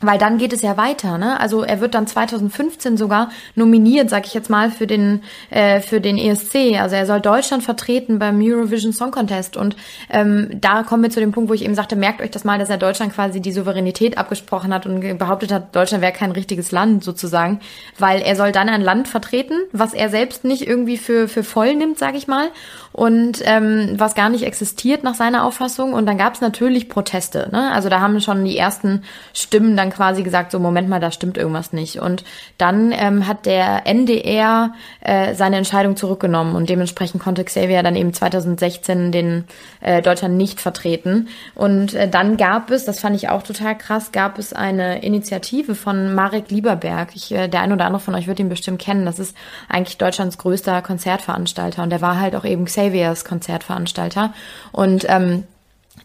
weil dann geht es ja weiter, ne? Also er wird dann 2015 sogar nominiert, sag ich jetzt mal, für den äh, für den ESC. Also er soll Deutschland vertreten beim Eurovision Song Contest. Und ähm, da kommen wir zu dem Punkt, wo ich eben sagte, merkt euch das mal, dass er Deutschland quasi die Souveränität abgesprochen hat und behauptet hat, Deutschland wäre kein richtiges Land sozusagen, weil er soll dann ein Land vertreten, was er selbst nicht irgendwie für für voll nimmt, sag ich mal und ähm, was gar nicht existiert nach seiner Auffassung. Und dann gab es natürlich Proteste. Ne? Also da haben schon die ersten Stimmen dann quasi gesagt, so Moment mal, da stimmt irgendwas nicht. Und dann ähm, hat der NDR äh, seine Entscheidung zurückgenommen und dementsprechend konnte Xavier dann eben 2016 den äh, Deutschland nicht vertreten. Und äh, dann gab es, das fand ich auch total krass, gab es eine Initiative von Marek Lieberberg. Ich, äh, der ein oder andere von euch wird ihn bestimmt kennen. Das ist eigentlich Deutschlands größter Konzertveranstalter und der war halt auch eben Xavier Xaviers Konzertveranstalter. Und ähm,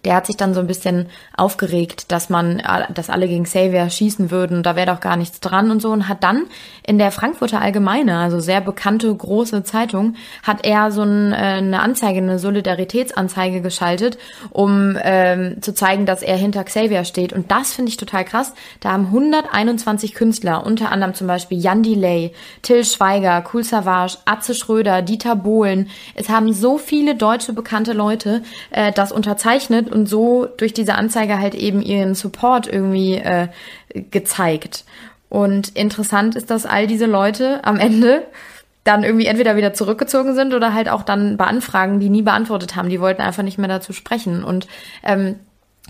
der hat sich dann so ein bisschen aufgeregt, dass man, dass alle gegen Xavier schießen würden, da wäre doch gar nichts dran und so und hat dann in der Frankfurter Allgemeine, also sehr bekannte große Zeitung, hat er so ein, äh, eine Anzeige, eine Solidaritätsanzeige geschaltet, um ähm, zu zeigen, dass er hinter Xavier steht und das finde ich total krass. Da haben 121 Künstler, unter anderem zum Beispiel Jan Delay, Till Schweiger, Cool Savage, Atze Schröder, Dieter Bohlen. Es haben so viele deutsche bekannte Leute äh, das unterzeichnet und so durch diese Anzeige halt eben ihren Support irgendwie äh, gezeigt. Und interessant ist, dass all diese Leute am Ende dann irgendwie entweder wieder zurückgezogen sind oder halt auch dann bei Anfragen, die nie beantwortet haben. Die wollten einfach nicht mehr dazu sprechen. Und ähm,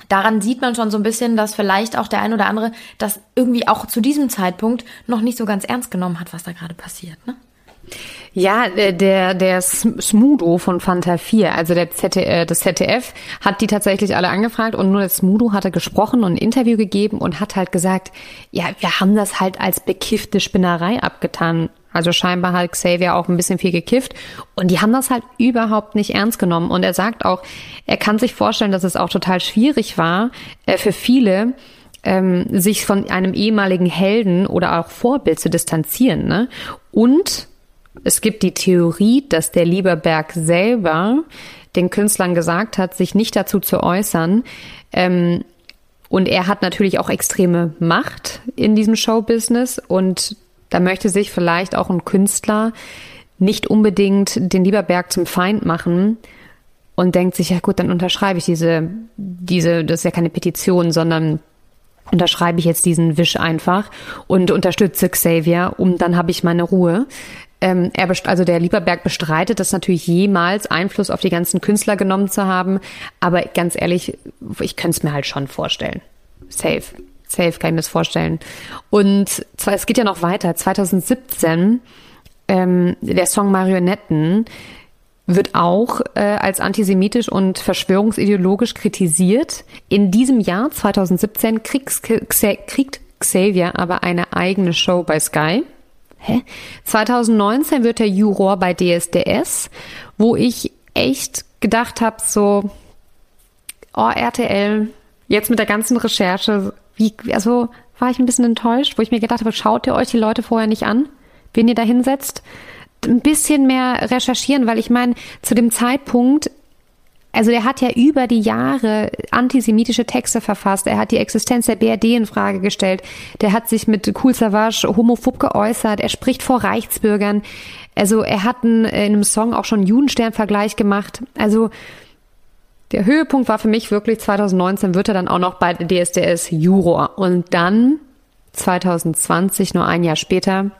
daran sieht man schon so ein bisschen, dass vielleicht auch der ein oder andere das irgendwie auch zu diesem Zeitpunkt noch nicht so ganz ernst genommen hat, was da gerade passiert. Ne? Ja, der, der Smudo von Fanta 4, also der ZDF, äh, das ZDF, hat die tatsächlich alle angefragt und nur der Smudo hatte gesprochen und ein Interview gegeben und hat halt gesagt, ja, wir haben das halt als bekiffte Spinnerei abgetan. Also scheinbar hat Xavier auch ein bisschen viel gekifft und die haben das halt überhaupt nicht ernst genommen. Und er sagt auch, er kann sich vorstellen, dass es auch total schwierig war äh, für viele, ähm, sich von einem ehemaligen Helden oder auch Vorbild zu distanzieren. Ne? Und es gibt die Theorie, dass der Lieberberg selber den Künstlern gesagt hat, sich nicht dazu zu äußern. Ähm, und er hat natürlich auch extreme Macht in diesem Showbusiness und da möchte sich vielleicht auch ein Künstler nicht unbedingt den Lieberberg zum Feind machen und denkt sich, ja gut, dann unterschreibe ich diese, diese, das ist ja keine Petition, sondern unterschreibe ich jetzt diesen Wisch einfach und unterstütze Xavier, um dann habe ich meine Ruhe. Ähm, er also der Lieberberg bestreitet das natürlich jemals Einfluss auf die ganzen Künstler genommen zu haben, aber ganz ehrlich, ich könnte es mir halt schon vorstellen. Safe. Safe kann ich mir das vorstellen. Und zwar, es geht ja noch weiter. 2017, ähm, der Song Marionetten wird auch äh, als antisemitisch und verschwörungsideologisch kritisiert. In diesem Jahr, 2017, kriegt, kriegt Xavier aber eine eigene Show bei Sky. Hä? 2019 wird er Juror bei DSDS, wo ich echt gedacht habe, so, oh, RTL, jetzt mit der ganzen Recherche, wie, also war ich ein bisschen enttäuscht, wo ich mir gedacht habe, schaut ihr euch die Leute vorher nicht an, wen ihr da hinsetzt? Ein bisschen mehr recherchieren, weil ich meine, zu dem Zeitpunkt also er hat ja über die Jahre antisemitische Texte verfasst. Er hat die Existenz der BRD in Frage gestellt. Der hat sich mit Cool Savage homophob geäußert. Er spricht vor Reichsbürgern. Also er hat in einem Song auch schon Judenstern-Vergleich gemacht. Also der Höhepunkt war für mich wirklich 2019 wird er dann auch noch bei DSDS Juror. Und dann 2020, nur ein Jahr später,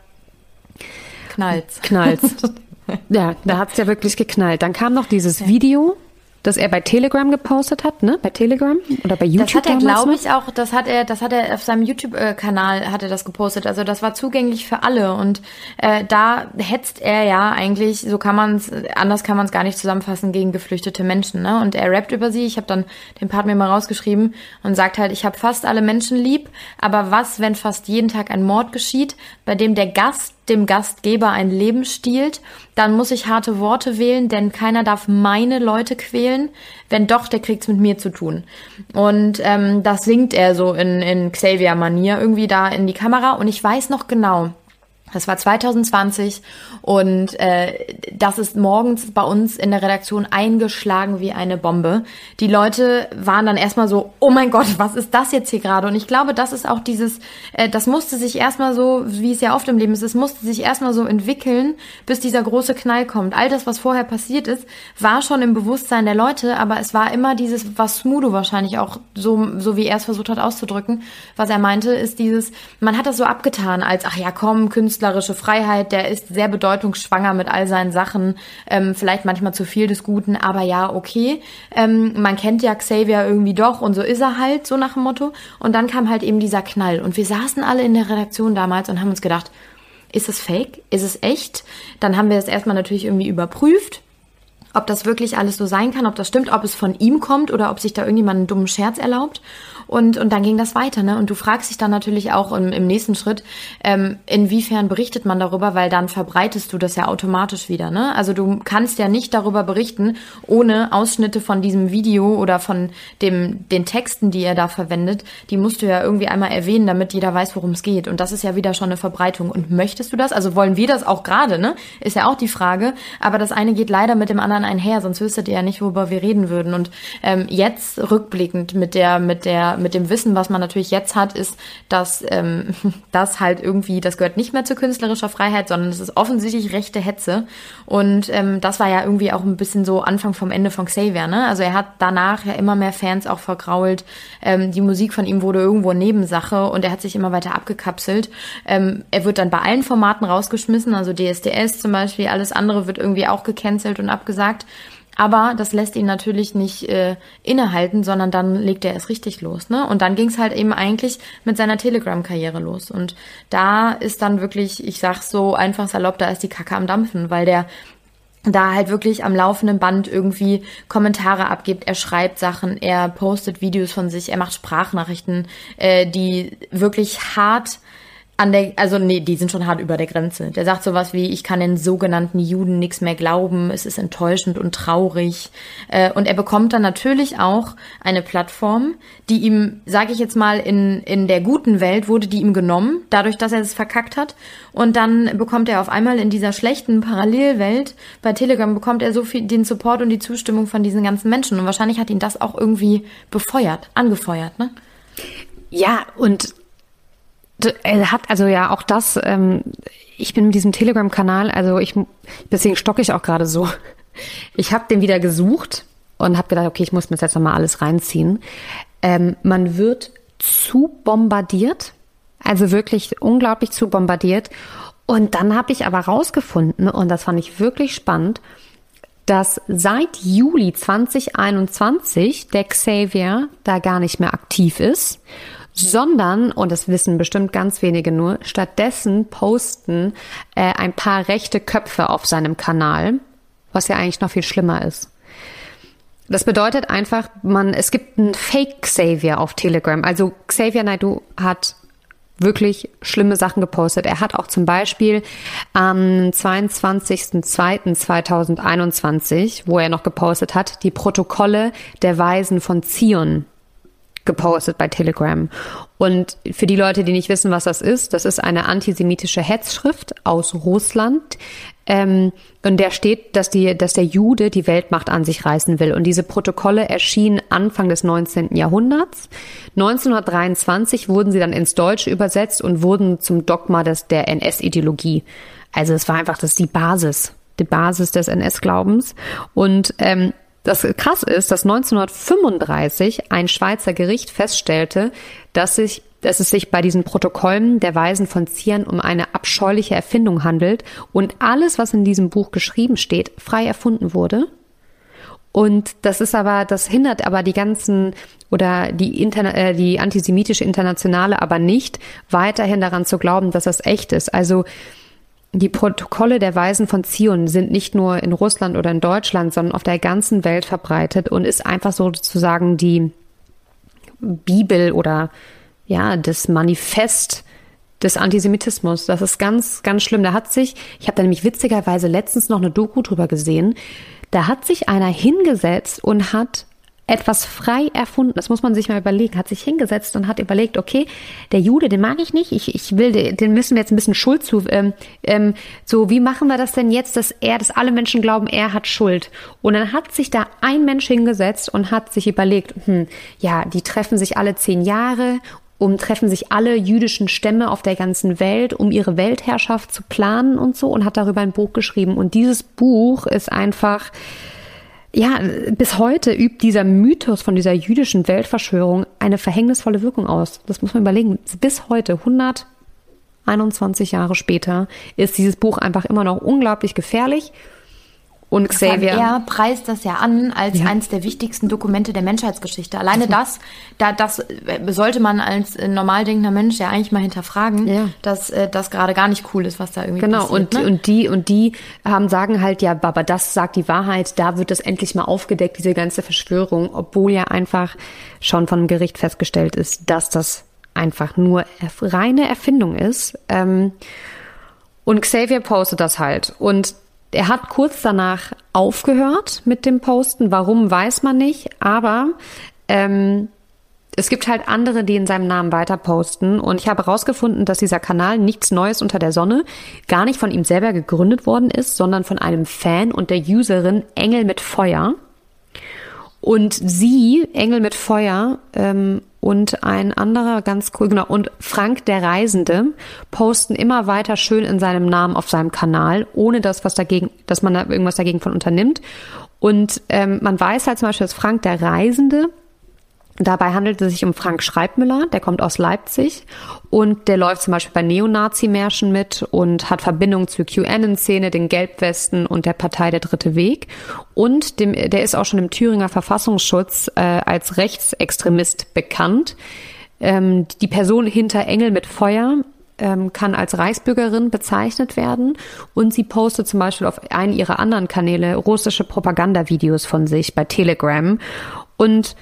knallt's. Knallt's. ja, da hat's ja wirklich geknallt. Dann kam noch dieses Video das er bei Telegram gepostet hat, ne? Bei Telegram oder bei YouTube. Das hat er, glaube ich, auch. Das hat er, das hat er auf seinem YouTube-Kanal hat er das gepostet. Also das war zugänglich für alle und äh, da hetzt er ja eigentlich, so kann man es, anders kann man es gar nicht zusammenfassen gegen geflüchtete Menschen, ne? Und er rappt über sie. Ich habe dann den Part mir mal rausgeschrieben und sagt halt, ich habe fast alle Menschen lieb, aber was, wenn fast jeden Tag ein Mord geschieht, bei dem der Gast dem Gastgeber ein Leben stiehlt, dann muss ich harte Worte wählen, denn keiner darf meine Leute quälen. Wenn doch, der kriegt's mit mir zu tun. Und ähm, das singt er so in, in Xavier-Manier irgendwie da in die Kamera. Und ich weiß noch genau, das war 2020 und äh, das ist morgens bei uns in der Redaktion eingeschlagen wie eine Bombe. Die Leute waren dann erstmal so, oh mein Gott, was ist das jetzt hier gerade? Und ich glaube, das ist auch dieses, äh, das musste sich erstmal so, wie es ja oft im Leben ist, es musste sich erstmal so entwickeln, bis dieser große Knall kommt. All das, was vorher passiert ist, war schon im Bewusstsein der Leute, aber es war immer dieses, was Smudo wahrscheinlich auch so, so wie er es versucht hat auszudrücken, was er meinte, ist dieses, man hat das so abgetan als, ach ja, komm, Künstler künstlerische Freiheit, der ist sehr bedeutungsschwanger mit all seinen Sachen, ähm, vielleicht manchmal zu viel des Guten, aber ja, okay. Ähm, man kennt ja Xavier irgendwie doch und so ist er halt, so nach dem Motto. Und dann kam halt eben dieser Knall. Und wir saßen alle in der Redaktion damals und haben uns gedacht, ist es fake? Ist es echt? Dann haben wir das erstmal natürlich irgendwie überprüft ob das wirklich alles so sein kann, ob das stimmt, ob es von ihm kommt oder ob sich da irgendjemand einen dummen Scherz erlaubt. Und, und dann ging das weiter, ne? Und du fragst dich dann natürlich auch im, im nächsten Schritt, ähm, inwiefern berichtet man darüber, weil dann verbreitest du das ja automatisch wieder, ne? Also du kannst ja nicht darüber berichten, ohne Ausschnitte von diesem Video oder von dem, den Texten, die er da verwendet, die musst du ja irgendwie einmal erwähnen, damit jeder weiß, worum es geht. Und das ist ja wieder schon eine Verbreitung. Und möchtest du das? Also wollen wir das auch gerade, ne? Ist ja auch die Frage. Aber das eine geht leider mit dem anderen einher, sonst wüsstet ihr ja nicht, worüber wir reden würden. Und ähm, jetzt rückblickend mit der, mit der, mit dem Wissen, was man natürlich jetzt hat, ist, dass ähm, das halt irgendwie, das gehört nicht mehr zu künstlerischer Freiheit, sondern es ist offensichtlich rechte Hetze. Und ähm, das war ja irgendwie auch ein bisschen so Anfang vom Ende von Xavier, ne? Also er hat danach ja immer mehr Fans auch vergrault. Ähm, die Musik von ihm wurde irgendwo Nebensache und er hat sich immer weiter abgekapselt. Ähm, er wird dann bei allen Formaten rausgeschmissen, also DSDS zum Beispiel, alles andere wird irgendwie auch gecancelt und abgesagt. Aber das lässt ihn natürlich nicht äh, innehalten, sondern dann legt er es richtig los. Ne? Und dann ging es halt eben eigentlich mit seiner Telegram-Karriere los. Und da ist dann wirklich, ich sag's so einfach salopp, da ist die Kacke am Dampfen, weil der da halt wirklich am laufenden Band irgendwie Kommentare abgibt, er schreibt Sachen, er postet Videos von sich, er macht Sprachnachrichten, äh, die wirklich hart an der, also nee, die sind schon hart über der Grenze. Der sagt sowas wie, ich kann den sogenannten Juden nichts mehr glauben, es ist enttäuschend und traurig. Äh, und er bekommt dann natürlich auch eine Plattform, die ihm, sage ich jetzt mal, in, in der guten Welt wurde die ihm genommen, dadurch, dass er es verkackt hat. Und dann bekommt er auf einmal in dieser schlechten Parallelwelt, bei Telegram bekommt er so viel den Support und die Zustimmung von diesen ganzen Menschen. Und wahrscheinlich hat ihn das auch irgendwie befeuert, angefeuert, ne? Ja, und er hat also ja auch das, ähm, ich bin mit diesem Telegram-Kanal, also ich, deswegen stocke ich auch gerade so. Ich habe den wieder gesucht und habe gedacht, okay, ich muss mir jetzt nochmal alles reinziehen. Ähm, man wird zu bombardiert, also wirklich unglaublich zu bombardiert. Und dann habe ich aber rausgefunden, und das fand ich wirklich spannend, dass seit Juli 2021 der Xavier da gar nicht mehr aktiv ist sondern, und das wissen bestimmt ganz wenige nur, stattdessen posten äh, ein paar rechte Köpfe auf seinem Kanal, was ja eigentlich noch viel schlimmer ist. Das bedeutet einfach, man, es gibt einen Fake Xavier auf Telegram. Also Xavier Naidu hat wirklich schlimme Sachen gepostet. Er hat auch zum Beispiel am 22.02.2021, wo er noch gepostet hat, die Protokolle der Weisen von Zion gepostet bei Telegram. Und für die Leute, die nicht wissen, was das ist, das ist eine antisemitische Hetzschrift aus Russland. Ähm, und der steht, dass, die, dass der Jude die Weltmacht an sich reißen will. Und diese Protokolle erschienen Anfang des 19. Jahrhunderts. 1923 wurden sie dann ins Deutsche übersetzt und wurden zum Dogma des, der NS-Ideologie. Also es war einfach das die Basis, die Basis des NS-Glaubens. Und ähm, das krass ist, dass 1935 ein Schweizer Gericht feststellte, dass sich dass es sich bei diesen Protokollen der Weisen von Zion um eine abscheuliche Erfindung handelt und alles, was in diesem Buch geschrieben steht, frei erfunden wurde. Und das ist aber, das hindert aber die ganzen oder die, Interna äh, die antisemitische Internationale aber nicht, weiterhin daran zu glauben, dass das echt ist. Also die Protokolle der Weisen von Zion sind nicht nur in Russland oder in Deutschland, sondern auf der ganzen Welt verbreitet und ist einfach sozusagen die Bibel oder ja, das Manifest des Antisemitismus. Das ist ganz, ganz schlimm. Da hat sich, ich habe da nämlich witzigerweise letztens noch eine Doku drüber gesehen, da hat sich einer hingesetzt und hat etwas frei erfunden. Das muss man sich mal überlegen. Hat sich hingesetzt und hat überlegt, okay, der Jude, den mag ich nicht. Ich, ich will, den müssen wir jetzt ein bisschen Schuld zu. Ähm, ähm, so, wie machen wir das denn jetzt, dass er, dass alle Menschen glauben, er hat Schuld? Und dann hat sich da ein Mensch hingesetzt und hat sich überlegt, hm, ja, die treffen sich alle zehn Jahre um treffen sich alle jüdischen Stämme auf der ganzen Welt, um ihre Weltherrschaft zu planen und so und hat darüber ein Buch geschrieben. Und dieses Buch ist einfach, ja, bis heute übt dieser Mythos von dieser jüdischen Weltverschwörung eine verhängnisvolle Wirkung aus. Das muss man überlegen. Bis heute, 121 Jahre später, ist dieses Buch einfach immer noch unglaublich gefährlich. Und Xavier. Er preist das ja an als ja. eines der wichtigsten Dokumente der Menschheitsgeschichte. Alleine das, da, das äh, sollte man als äh, normal denkender Mensch ja eigentlich mal hinterfragen, ja. dass äh, das gerade gar nicht cool ist, was da irgendwie genau. passiert. Genau, und, ne? und die, und die haben, sagen halt, ja, aber das sagt die Wahrheit, da wird das endlich mal aufgedeckt, diese ganze Verschwörung, obwohl ja einfach schon von dem Gericht festgestellt ist, dass das einfach nur reine Erfindung ist. Ähm, und Xavier postet das halt. Und er hat kurz danach aufgehört mit dem Posten. Warum, weiß man nicht. Aber ähm, es gibt halt andere, die in seinem Namen weiter posten. Und ich habe herausgefunden, dass dieser Kanal nichts Neues unter der Sonne gar nicht von ihm selber gegründet worden ist, sondern von einem Fan und der Userin Engel mit Feuer. Und sie, Engel mit Feuer, ähm, und ein anderer ganz cool, genau, und Frank der Reisende posten immer weiter schön in seinem Namen auf seinem Kanal, ohne dass was dagegen, dass man da irgendwas dagegen von unternimmt. Und ähm, man weiß halt zum Beispiel, dass Frank der Reisende Dabei handelt es sich um Frank Schreibmüller, der kommt aus Leipzig und der läuft zum Beispiel bei Neonazi-Märschen mit und hat Verbindung zur QAnon-Szene, den Gelbwesten und der Partei Der Dritte Weg. Und dem, der ist auch schon im Thüringer Verfassungsschutz äh, als Rechtsextremist bekannt. Ähm, die Person hinter Engel mit Feuer ähm, kann als Reichsbürgerin bezeichnet werden und sie postet zum Beispiel auf einen ihrer anderen Kanäle russische Propagandavideos von sich bei Telegram und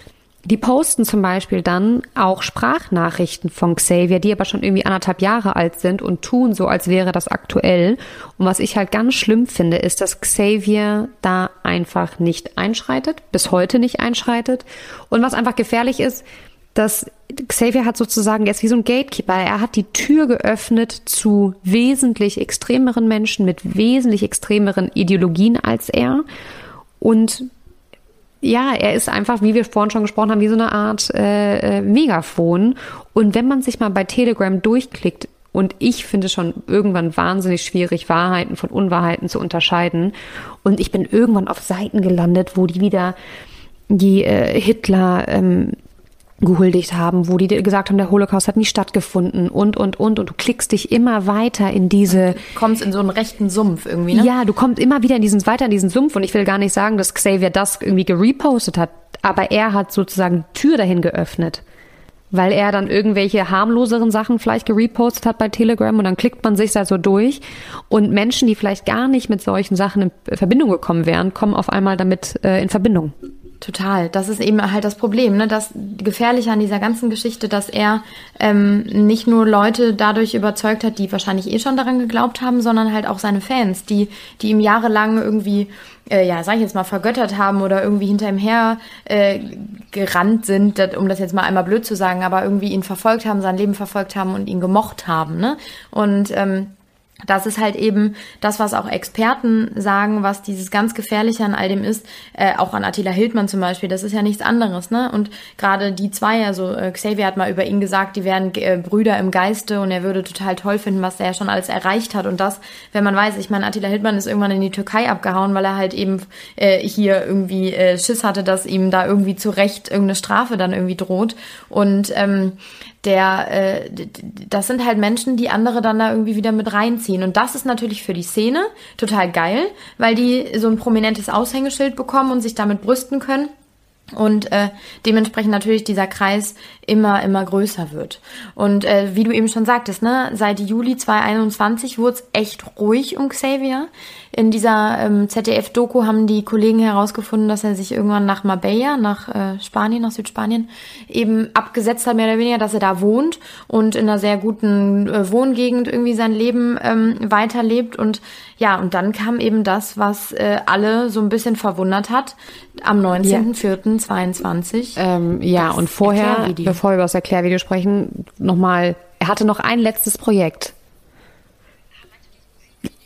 die posten zum Beispiel dann auch Sprachnachrichten von Xavier, die aber schon irgendwie anderthalb Jahre alt sind und tun so, als wäre das aktuell. Und was ich halt ganz schlimm finde, ist, dass Xavier da einfach nicht einschreitet, bis heute nicht einschreitet. Und was einfach gefährlich ist, dass Xavier hat sozusagen jetzt wie so ein Gatekeeper. Er hat die Tür geöffnet zu wesentlich extremeren Menschen mit wesentlich extremeren Ideologien als er. Und ja, er ist einfach, wie wir vorhin schon gesprochen haben, wie so eine Art äh, äh, Megafon. Und wenn man sich mal bei Telegram durchklickt, und ich finde schon irgendwann wahnsinnig schwierig, Wahrheiten von Unwahrheiten zu unterscheiden. Und ich bin irgendwann auf Seiten gelandet, wo die wieder die äh, Hitler ähm, gehuldigt haben, wo die gesagt haben, der Holocaust hat nie stattgefunden und, und, und. Und du klickst dich immer weiter in diese... Du kommst in so einen rechten Sumpf irgendwie, ne? Ja, du kommst immer wieder in diesen, weiter in diesen Sumpf. Und ich will gar nicht sagen, dass Xavier das irgendwie gerepostet hat, aber er hat sozusagen die Tür dahin geöffnet. Weil er dann irgendwelche harmloseren Sachen vielleicht gerepostet hat bei Telegram und dann klickt man sich da so durch. Und Menschen, die vielleicht gar nicht mit solchen Sachen in Verbindung gekommen wären, kommen auf einmal damit äh, in Verbindung. Total. Das ist eben halt das Problem, ne? Das Gefährliche an dieser ganzen Geschichte, dass er ähm, nicht nur Leute dadurch überzeugt hat, die wahrscheinlich eh schon daran geglaubt haben, sondern halt auch seine Fans, die, die ihm jahrelang irgendwie, äh, ja, sag ich jetzt mal, vergöttert haben oder irgendwie hinter ihm her äh, gerannt sind, um das jetzt mal einmal blöd zu sagen, aber irgendwie ihn verfolgt haben, sein Leben verfolgt haben und ihn gemocht haben, ne? Und ähm, das ist halt eben das, was auch Experten sagen, was dieses ganz Gefährliche an all dem ist, äh, auch an Attila Hildmann zum Beispiel, das ist ja nichts anderes, ne? Und gerade die zwei, also äh, Xavier hat mal über ihn gesagt, die wären äh, Brüder im Geiste und er würde total toll finden, was er schon alles erreicht hat. Und das, wenn man weiß, ich meine, Attila Hildmann ist irgendwann in die Türkei abgehauen, weil er halt eben äh, hier irgendwie äh, Schiss hatte, dass ihm da irgendwie zu Recht irgendeine Strafe dann irgendwie droht. Und ähm, der, äh, das sind halt Menschen, die andere dann da irgendwie wieder mit reinziehen. Und das ist natürlich für die Szene total geil, weil die so ein prominentes Aushängeschild bekommen und sich damit brüsten können. Und äh, dementsprechend natürlich dieser Kreis immer, immer größer wird. Und äh, wie du eben schon sagtest, ne, seit Juli 2021 wurde es echt ruhig um Xavier. In dieser ähm, ZDF-Doku haben die Kollegen herausgefunden, dass er sich irgendwann nach Marbella, nach äh, Spanien, nach Südspanien, eben abgesetzt hat, mehr oder weniger, dass er da wohnt und in einer sehr guten äh, Wohngegend irgendwie sein Leben ähm, weiterlebt. Und ja, und dann kam eben das, was äh, alle so ein bisschen verwundert hat, am 19.04.22. Ähm, ja, und vorher, bevor wir über das Erklärvideo sprechen, nochmal, er hatte noch ein letztes Projekt.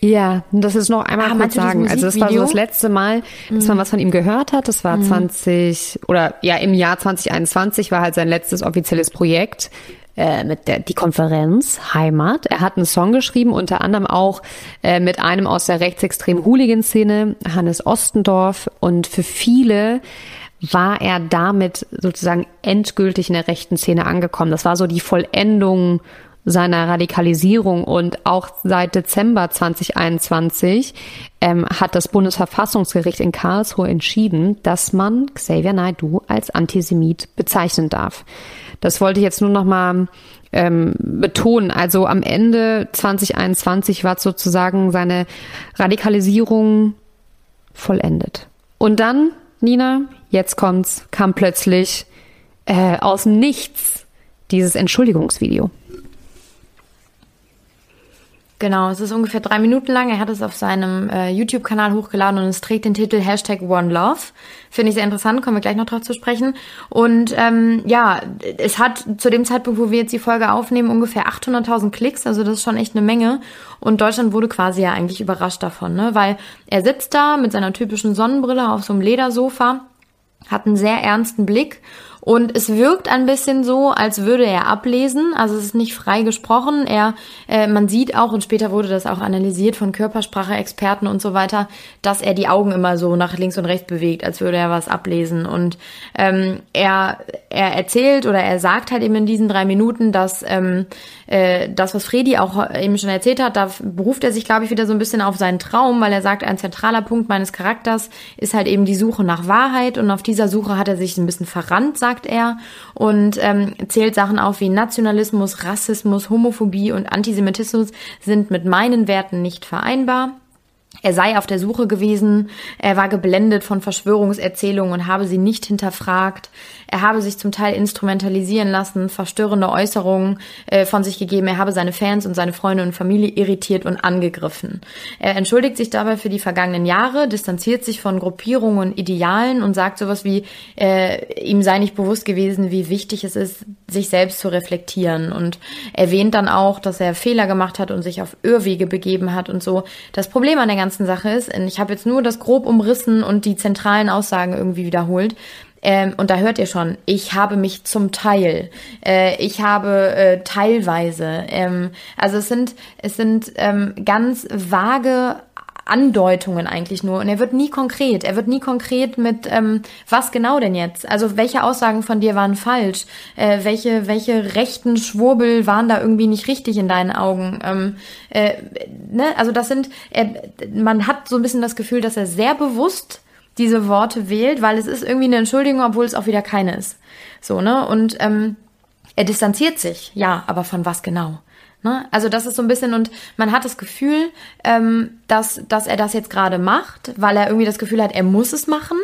Ja, das ist noch einmal ah, kurz sagen. Also das war so das letzte Mal, dass mhm. man was von ihm gehört hat. Das war mhm. 20 oder ja im Jahr 2021 war halt sein letztes offizielles Projekt äh, mit der die Konferenz Heimat. Er hat einen Song geschrieben, unter anderem auch äh, mit einem aus der rechtsextremen Hooligan-Szene, Hannes Ostendorf. Und für viele war er damit sozusagen endgültig in der rechten Szene angekommen. Das war so die Vollendung seiner Radikalisierung und auch seit Dezember 2021 ähm, hat das Bundesverfassungsgericht in Karlsruhe entschieden, dass man Xavier Naidoo als Antisemit bezeichnen darf. Das wollte ich jetzt nur noch mal ähm, betonen. Also am Ende 2021 war sozusagen seine Radikalisierung vollendet. Und dann, Nina, jetzt kommt's, kam plötzlich äh, aus dem Nichts dieses Entschuldigungsvideo. Genau, es ist ungefähr drei Minuten lang. Er hat es auf seinem äh, YouTube-Kanal hochgeladen und es trägt den Titel Hashtag One Love. Finde ich sehr interessant, kommen wir gleich noch drauf zu sprechen. Und ähm, ja, es hat zu dem Zeitpunkt, wo wir jetzt die Folge aufnehmen, ungefähr 800.000 Klicks. Also das ist schon echt eine Menge. Und Deutschland wurde quasi ja eigentlich überrascht davon, ne? weil er sitzt da mit seiner typischen Sonnenbrille auf so einem Ledersofa, hat einen sehr ernsten Blick und es wirkt ein bisschen so, als würde er ablesen. Also es ist nicht frei gesprochen. Er, äh, man sieht auch, und später wurde das auch analysiert von Körpersprache-Experten und so weiter, dass er die Augen immer so nach links und rechts bewegt, als würde er was ablesen. Und ähm, er, er erzählt oder er sagt halt eben in diesen drei Minuten, dass ähm, äh, das, was Fredi auch eben schon erzählt hat, da beruft er sich, glaube ich, wieder so ein bisschen auf seinen Traum, weil er sagt, ein zentraler Punkt meines Charakters ist halt eben die Suche nach Wahrheit und auf dieser Suche hat er sich ein bisschen verrannt, sagt sagt er, und ähm, zählt Sachen auf wie Nationalismus, Rassismus, Homophobie und Antisemitismus sind mit meinen Werten nicht vereinbar. Er sei auf der Suche gewesen, er war geblendet von Verschwörungserzählungen und habe sie nicht hinterfragt. Er habe sich zum Teil instrumentalisieren lassen, verstörende Äußerungen äh, von sich gegeben. Er habe seine Fans und seine Freunde und Familie irritiert und angegriffen. Er entschuldigt sich dabei für die vergangenen Jahre, distanziert sich von Gruppierungen und Idealen und sagt sowas wie, äh, ihm sei nicht bewusst gewesen, wie wichtig es ist, sich selbst zu reflektieren und erwähnt dann auch, dass er Fehler gemacht hat und sich auf Irrwege begeben hat und so. Das Problem an der ganzen Sache ist, ich habe jetzt nur das grob umrissen und die zentralen Aussagen irgendwie wiederholt. Ähm, und da hört ihr schon, ich habe mich zum Teil, äh, ich habe äh, teilweise. Ähm, also es sind, es sind ähm, ganz vage Andeutungen eigentlich nur. Und er wird nie konkret. Er wird nie konkret mit, ähm, was genau denn jetzt? Also welche Aussagen von dir waren falsch? Äh, welche, welche rechten Schwurbel waren da irgendwie nicht richtig in deinen Augen? Ähm, äh, ne? Also das sind, äh, man hat so ein bisschen das Gefühl, dass er sehr bewusst diese Worte wählt, weil es ist irgendwie eine Entschuldigung, obwohl es auch wieder keine ist. So, ne? Und ähm, er distanziert sich, ja, aber von was genau? Ne? Also das ist so ein bisschen, und man hat das Gefühl, ähm, dass, dass er das jetzt gerade macht, weil er irgendwie das Gefühl hat, er muss es machen.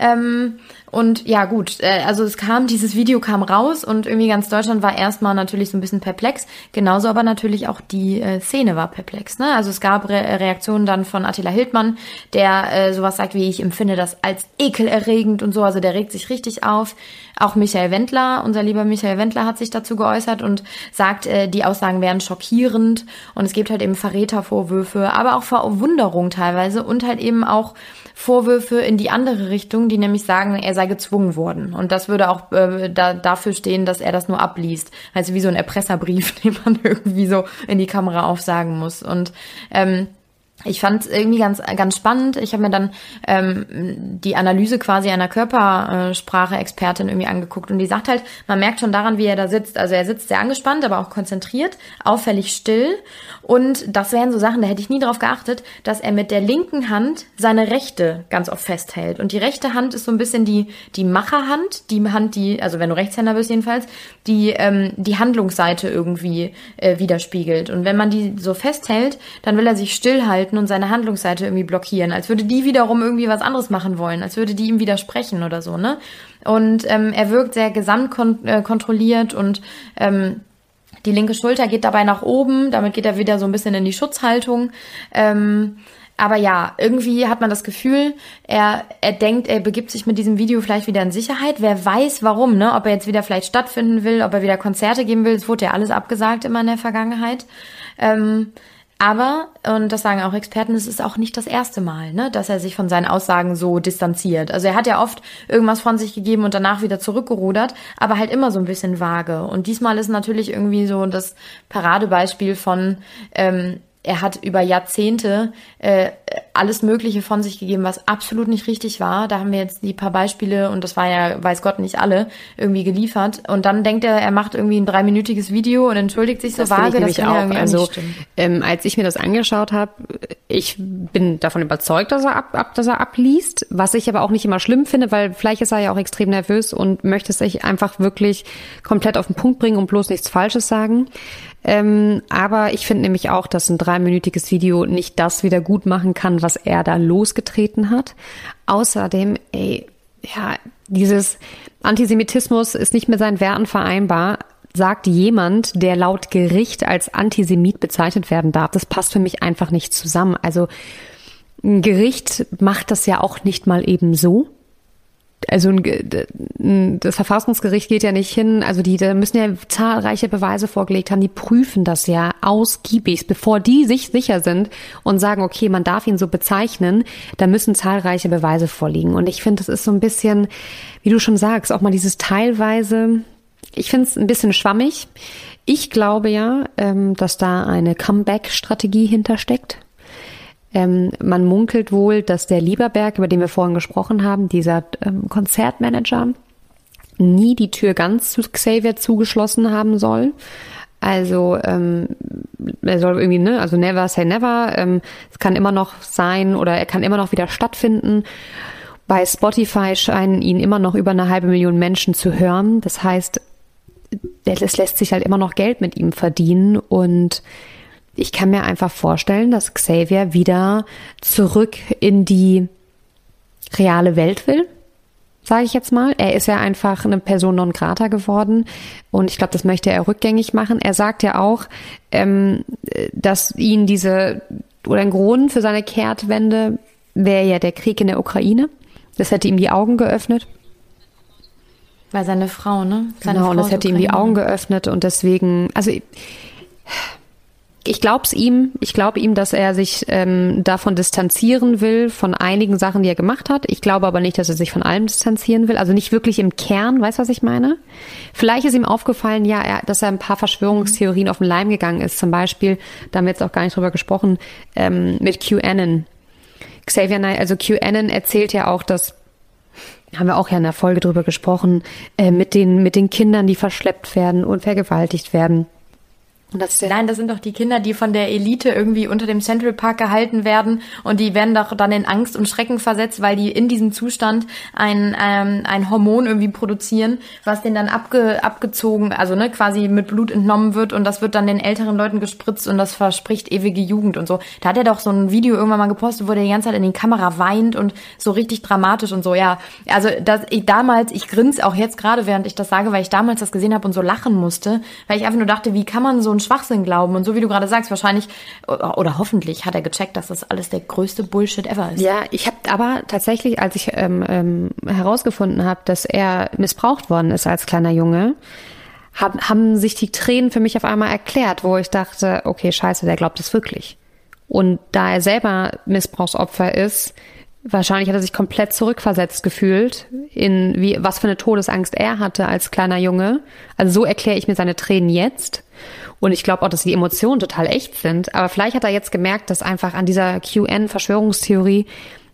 Ähm, und ja, gut, äh, also es kam, dieses Video kam raus und irgendwie ganz Deutschland war erstmal natürlich so ein bisschen perplex. Genauso aber natürlich auch die äh, Szene war perplex. Ne? Also es gab Re Reaktionen dann von Attila Hildmann, der äh, sowas sagt wie, ich empfinde das als ekelerregend und so. Also der regt sich richtig auf. Auch Michael Wendler, unser lieber Michael Wendler hat sich dazu geäußert und sagt, äh, die Aussagen wären schockierend und es gibt halt eben Verrätervorwürfe, aber auch Verwunderung teilweise und halt eben auch Vorwürfe in die andere Richtung, die nämlich sagen, er sei gezwungen worden. Und das würde auch äh, da, dafür stehen, dass er das nur abliest. Also wie so ein Erpresserbrief, den man irgendwie so in die Kamera aufsagen muss. Und ähm, ich fand es irgendwie ganz ganz spannend. Ich habe mir dann ähm, die Analyse quasi einer Körpersprache-Expertin irgendwie angeguckt und die sagt halt, man merkt schon daran, wie er da sitzt. Also er sitzt sehr angespannt, aber auch konzentriert, auffällig still. Und das wären so Sachen, da hätte ich nie drauf geachtet, dass er mit der linken Hand seine rechte ganz oft festhält. Und die rechte Hand ist so ein bisschen die die Macherhand, die Hand, die also wenn du Rechtshänder bist jedenfalls, die ähm, die Handlungsseite irgendwie äh, widerspiegelt. Und wenn man die so festhält, dann will er sich stillhalten halten und seine Handlungsseite irgendwie blockieren, als würde die wiederum irgendwie was anderes machen wollen, als würde die ihm widersprechen oder so, ne? Und ähm, er wirkt sehr gesamtkontrolliert äh, und ähm, die linke Schulter geht dabei nach oben, damit geht er wieder so ein bisschen in die Schutzhaltung. Ähm, aber ja, irgendwie hat man das Gefühl, er, er denkt, er begibt sich mit diesem Video vielleicht wieder in Sicherheit. Wer weiß warum, ne? Ob er jetzt wieder vielleicht stattfinden will, ob er wieder Konzerte geben will. Es wurde ja alles abgesagt immer in der Vergangenheit. Ähm, aber, und das sagen auch Experten, es ist auch nicht das erste Mal, ne, dass er sich von seinen Aussagen so distanziert. Also er hat ja oft irgendwas von sich gegeben und danach wieder zurückgerudert, aber halt immer so ein bisschen vage. Und diesmal ist natürlich irgendwie so das Paradebeispiel von, ähm, er hat über Jahrzehnte äh, alles Mögliche von sich gegeben, was absolut nicht richtig war. Da haben wir jetzt die paar Beispiele und das war ja, weiß Gott, nicht alle, irgendwie geliefert. Und dann denkt er, er macht irgendwie ein dreiminütiges Video und entschuldigt sich so das vage. Das kann auch. Ja also, ähm, als ich mir das angeschaut habe, ich bin davon überzeugt, dass er, ab, ab, dass er abliest, was ich aber auch nicht immer schlimm finde, weil vielleicht ist er ja auch extrem nervös und möchte sich einfach wirklich komplett auf den Punkt bringen und bloß nichts Falsches sagen. Ähm, aber ich finde nämlich auch, dass ein dreiminütiges Video nicht das wieder gut machen kann, was er da losgetreten hat. Außerdem, ey, ja, dieses Antisemitismus ist nicht mit seinen Werten vereinbar, sagt jemand, der laut Gericht als Antisemit bezeichnet werden darf. Das passt für mich einfach nicht zusammen. Also ein Gericht macht das ja auch nicht mal eben so also das Verfassungsgericht geht ja nicht hin, also die da müssen ja zahlreiche Beweise vorgelegt haben, die prüfen das ja ausgiebig, bevor die sich sicher sind und sagen, okay, man darf ihn so bezeichnen, da müssen zahlreiche Beweise vorliegen. Und ich finde, das ist so ein bisschen, wie du schon sagst, auch mal dieses teilweise, ich finde es ein bisschen schwammig. Ich glaube ja, ähm, dass da eine Comeback-Strategie hintersteckt. Ähm, man munkelt wohl, dass der Lieberberg, über den wir vorhin gesprochen haben, dieser ähm, Konzertmanager, nie die Tür ganz zu Xavier zugeschlossen haben soll. Also ähm, er soll irgendwie, ne, also never say never. Ähm, es kann immer noch sein oder er kann immer noch wieder stattfinden. Bei Spotify scheinen ihn immer noch über eine halbe Million Menschen zu hören. Das heißt, es lässt sich halt immer noch Geld mit ihm verdienen und ich kann mir einfach vorstellen, dass Xavier wieder zurück in die reale Welt will, sage ich jetzt mal. Er ist ja einfach eine Person non grata geworden und ich glaube, das möchte er rückgängig machen. Er sagt ja auch, ähm, dass ihn diese oder ein Grund für seine Kehrtwende wäre ja der Krieg in der Ukraine. Das hätte ihm die Augen geöffnet. Weil seine Frau, ne? Seine genau, Frau und das hätte ihm die Augen geöffnet und deswegen, also ich glaube es ihm. Ich glaube ihm, dass er sich ähm, davon distanzieren will, von einigen Sachen, die er gemacht hat. Ich glaube aber nicht, dass er sich von allem distanzieren will. Also nicht wirklich im Kern, weißt du, was ich meine? Vielleicht ist ihm aufgefallen, ja, er, dass er ein paar Verschwörungstheorien auf den Leim gegangen ist. Zum Beispiel, da haben wir jetzt auch gar nicht drüber gesprochen, ähm, mit QAnon. Xavier Knight, also QAnon erzählt ja auch, dass haben wir auch ja in der Folge drüber gesprochen, äh, mit den, mit den Kindern, die verschleppt werden und vergewaltigt werden das Nein, das sind doch die Kinder, die von der Elite irgendwie unter dem Central Park gehalten werden und die werden doch dann in Angst und Schrecken versetzt, weil die in diesem Zustand ein, ähm, ein Hormon irgendwie produzieren, was denen dann abge, abgezogen, also ne, quasi mit Blut entnommen wird und das wird dann den älteren Leuten gespritzt und das verspricht ewige Jugend und so. Da hat er doch so ein Video irgendwann mal gepostet, wo der die ganze Zeit in die Kamera weint und so richtig dramatisch und so, ja. Also das, ich damals, ich grins auch jetzt gerade, während ich das sage, weil ich damals das gesehen habe und so lachen musste, weil ich einfach nur dachte, wie kann man so ein Schwachsinn glauben. Und so wie du gerade sagst, wahrscheinlich oder hoffentlich hat er gecheckt, dass das alles der größte Bullshit ever ist. Ja, ich habe aber tatsächlich, als ich ähm, ähm, herausgefunden habe, dass er missbraucht worden ist als kleiner Junge, hab, haben sich die Tränen für mich auf einmal erklärt, wo ich dachte, okay, scheiße, der glaubt es wirklich. Und da er selber Missbrauchsopfer ist, Wahrscheinlich hat er sich komplett zurückversetzt gefühlt in wie was für eine Todesangst er hatte als kleiner Junge. Also so erkläre ich mir seine Tränen jetzt. Und ich glaube auch, dass die Emotionen total echt sind. Aber vielleicht hat er jetzt gemerkt, dass einfach an dieser QN-Verschwörungstheorie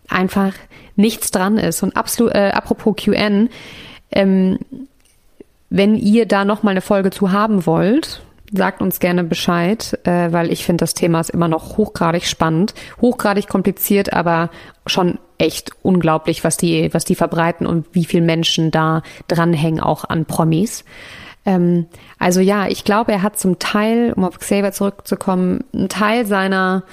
einfach nichts dran ist. Und absolut, äh, apropos QN, ähm, wenn ihr da noch mal eine Folge zu haben wollt, sagt uns gerne Bescheid, äh, weil ich finde, das Thema ist immer noch hochgradig spannend, hochgradig kompliziert, aber schon echt unglaublich, was die, was die verbreiten und wie viele Menschen da dranhängen, auch an Promis. Ähm, also ja, ich glaube, er hat zum Teil, um auf Xavier zurückzukommen, einen Teil seiner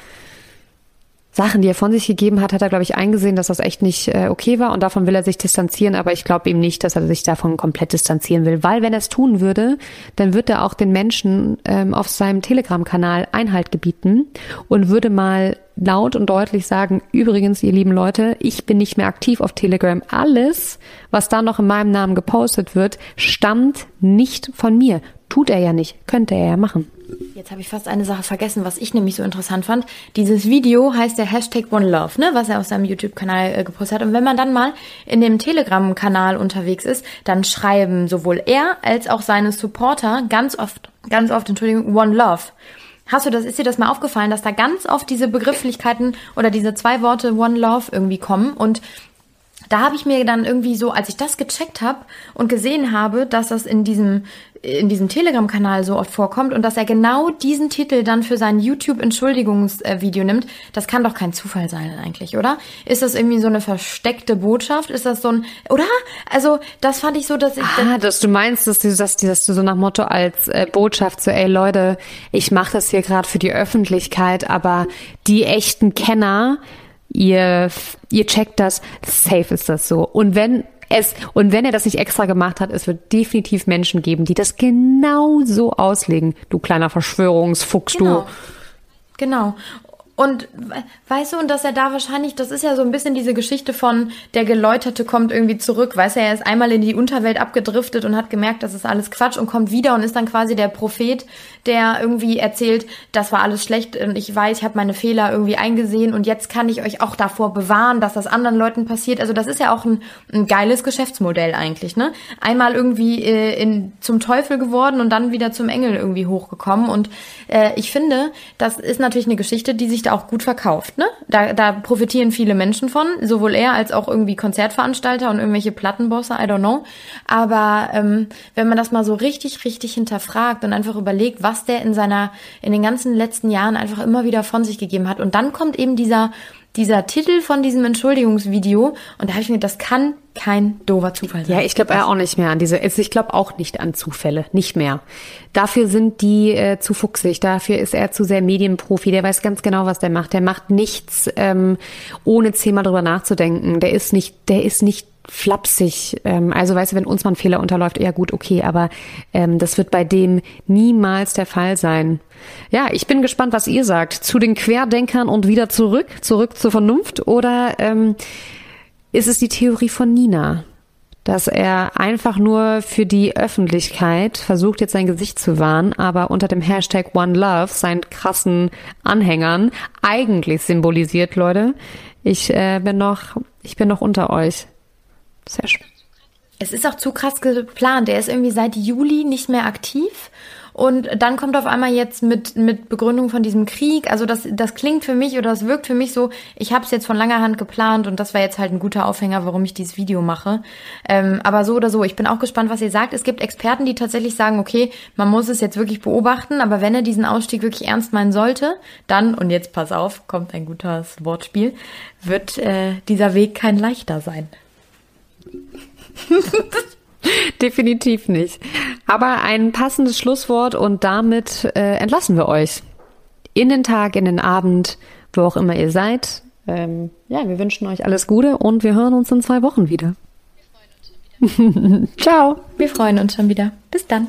Sachen, die er von sich gegeben hat, hat er, glaube ich, eingesehen, dass das echt nicht äh, okay war und davon will er sich distanzieren, aber ich glaube ihm nicht, dass er sich davon komplett distanzieren will, weil wenn er es tun würde, dann wird er auch den Menschen ähm, auf seinem Telegram-Kanal Einhalt gebieten und würde mal laut und deutlich sagen, übrigens, ihr lieben Leute, ich bin nicht mehr aktiv auf Telegram. Alles, was da noch in meinem Namen gepostet wird, stammt nicht von mir. Tut er ja nicht, könnte er ja machen. Jetzt habe ich fast eine Sache vergessen, was ich nämlich so interessant fand. Dieses Video heißt der Hashtag One Love, ne, was er auf seinem YouTube-Kanal äh, gepostet hat. Und wenn man dann mal in dem Telegram-Kanal unterwegs ist, dann schreiben sowohl er als auch seine Supporter ganz oft, ganz oft, Entschuldigung, One Love. Hast du das, ist dir das mal aufgefallen, dass da ganz oft diese Begrifflichkeiten oder diese zwei Worte One Love irgendwie kommen und da habe ich mir dann irgendwie so, als ich das gecheckt habe und gesehen habe, dass das in diesem in diesem Telegram-Kanal so oft vorkommt und dass er genau diesen Titel dann für sein YouTube-Entschuldigungsvideo nimmt, das kann doch kein Zufall sein eigentlich, oder? Ist das irgendwie so eine versteckte Botschaft? Ist das so ein, oder? Also das fand ich so, dass ich... Ah, dass du meinst, dass du, dass, dass du so nach Motto als äh, Botschaft so, ey Leute, ich mache das hier gerade für die Öffentlichkeit, aber die echten Kenner ihr, ihr checkt das, safe ist das so. Und wenn es, und wenn er das nicht extra gemacht hat, es wird definitiv Menschen geben, die das genau so auslegen. Du kleiner Verschwörungsfuchs, genau. du. Genau. Und weißt du, und dass er da wahrscheinlich, das ist ja so ein bisschen diese Geschichte von der Geläuterte kommt irgendwie zurück. Weißt du, er ist einmal in die Unterwelt abgedriftet und hat gemerkt, das ist alles Quatsch und kommt wieder und ist dann quasi der Prophet, der irgendwie erzählt, das war alles schlecht und ich weiß, ich habe meine Fehler irgendwie eingesehen und jetzt kann ich euch auch davor bewahren, dass das anderen Leuten passiert. Also das ist ja auch ein, ein geiles Geschäftsmodell eigentlich, ne? Einmal irgendwie äh, in, zum Teufel geworden und dann wieder zum Engel irgendwie hochgekommen. Und äh, ich finde, das ist natürlich eine Geschichte, die sich da auch gut verkauft. Ne? Da, da profitieren viele Menschen von, sowohl er als auch irgendwie Konzertveranstalter und irgendwelche Plattenbosse, I don't know. Aber ähm, wenn man das mal so richtig, richtig hinterfragt und einfach überlegt, was der in seiner, in den ganzen letzten Jahren einfach immer wieder von sich gegeben hat. Und dann kommt eben dieser dieser Titel von diesem Entschuldigungsvideo und da habe ich mir, das kann kein dover Zufall sein. Ja, ich glaube auch nicht mehr an diese, also ich glaube auch nicht an Zufälle, nicht mehr. Dafür sind die äh, zu fuchsig, dafür ist er zu sehr Medienprofi, der weiß ganz genau, was der macht. Der macht nichts, ähm, ohne zehnmal drüber nachzudenken. Der ist nicht, der ist nicht flapsig. Ähm, also weißt du, wenn uns mal ein Fehler unterläuft, ja gut, okay, aber ähm, das wird bei dem niemals der Fall sein. Ja, ich bin gespannt, was ihr sagt. Zu den Querdenkern und wieder zurück, zurück zur Vernunft oder ähm, ist es die Theorie von Nina, dass er einfach nur für die Öffentlichkeit versucht, jetzt sein Gesicht zu wahren, aber unter dem Hashtag One Love seinen krassen Anhängern eigentlich symbolisiert, Leute. Ich äh, bin noch, ich bin noch unter euch. Sehr schön. Es ist auch zu krass geplant. Er ist irgendwie seit Juli nicht mehr aktiv und dann kommt auf einmal jetzt mit, mit Begründung von diesem Krieg. Also das, das klingt für mich oder das wirkt für mich so, ich habe es jetzt von langer Hand geplant und das war jetzt halt ein guter Aufhänger, warum ich dieses Video mache. Ähm, aber so oder so, ich bin auch gespannt, was ihr sagt. Es gibt Experten, die tatsächlich sagen, okay, man muss es jetzt wirklich beobachten, aber wenn er diesen Ausstieg wirklich ernst meinen sollte, dann, und jetzt pass auf, kommt ein gutes Wortspiel, wird äh, dieser Weg kein leichter sein. Definitiv nicht. Aber ein passendes Schlusswort und damit äh, entlassen wir euch. In den Tag, in den Abend, wo auch immer ihr seid. Ähm, ja, wir wünschen euch alles Gute und wir hören uns in zwei Wochen wieder. Ciao. Wir freuen uns schon wieder. Bis dann.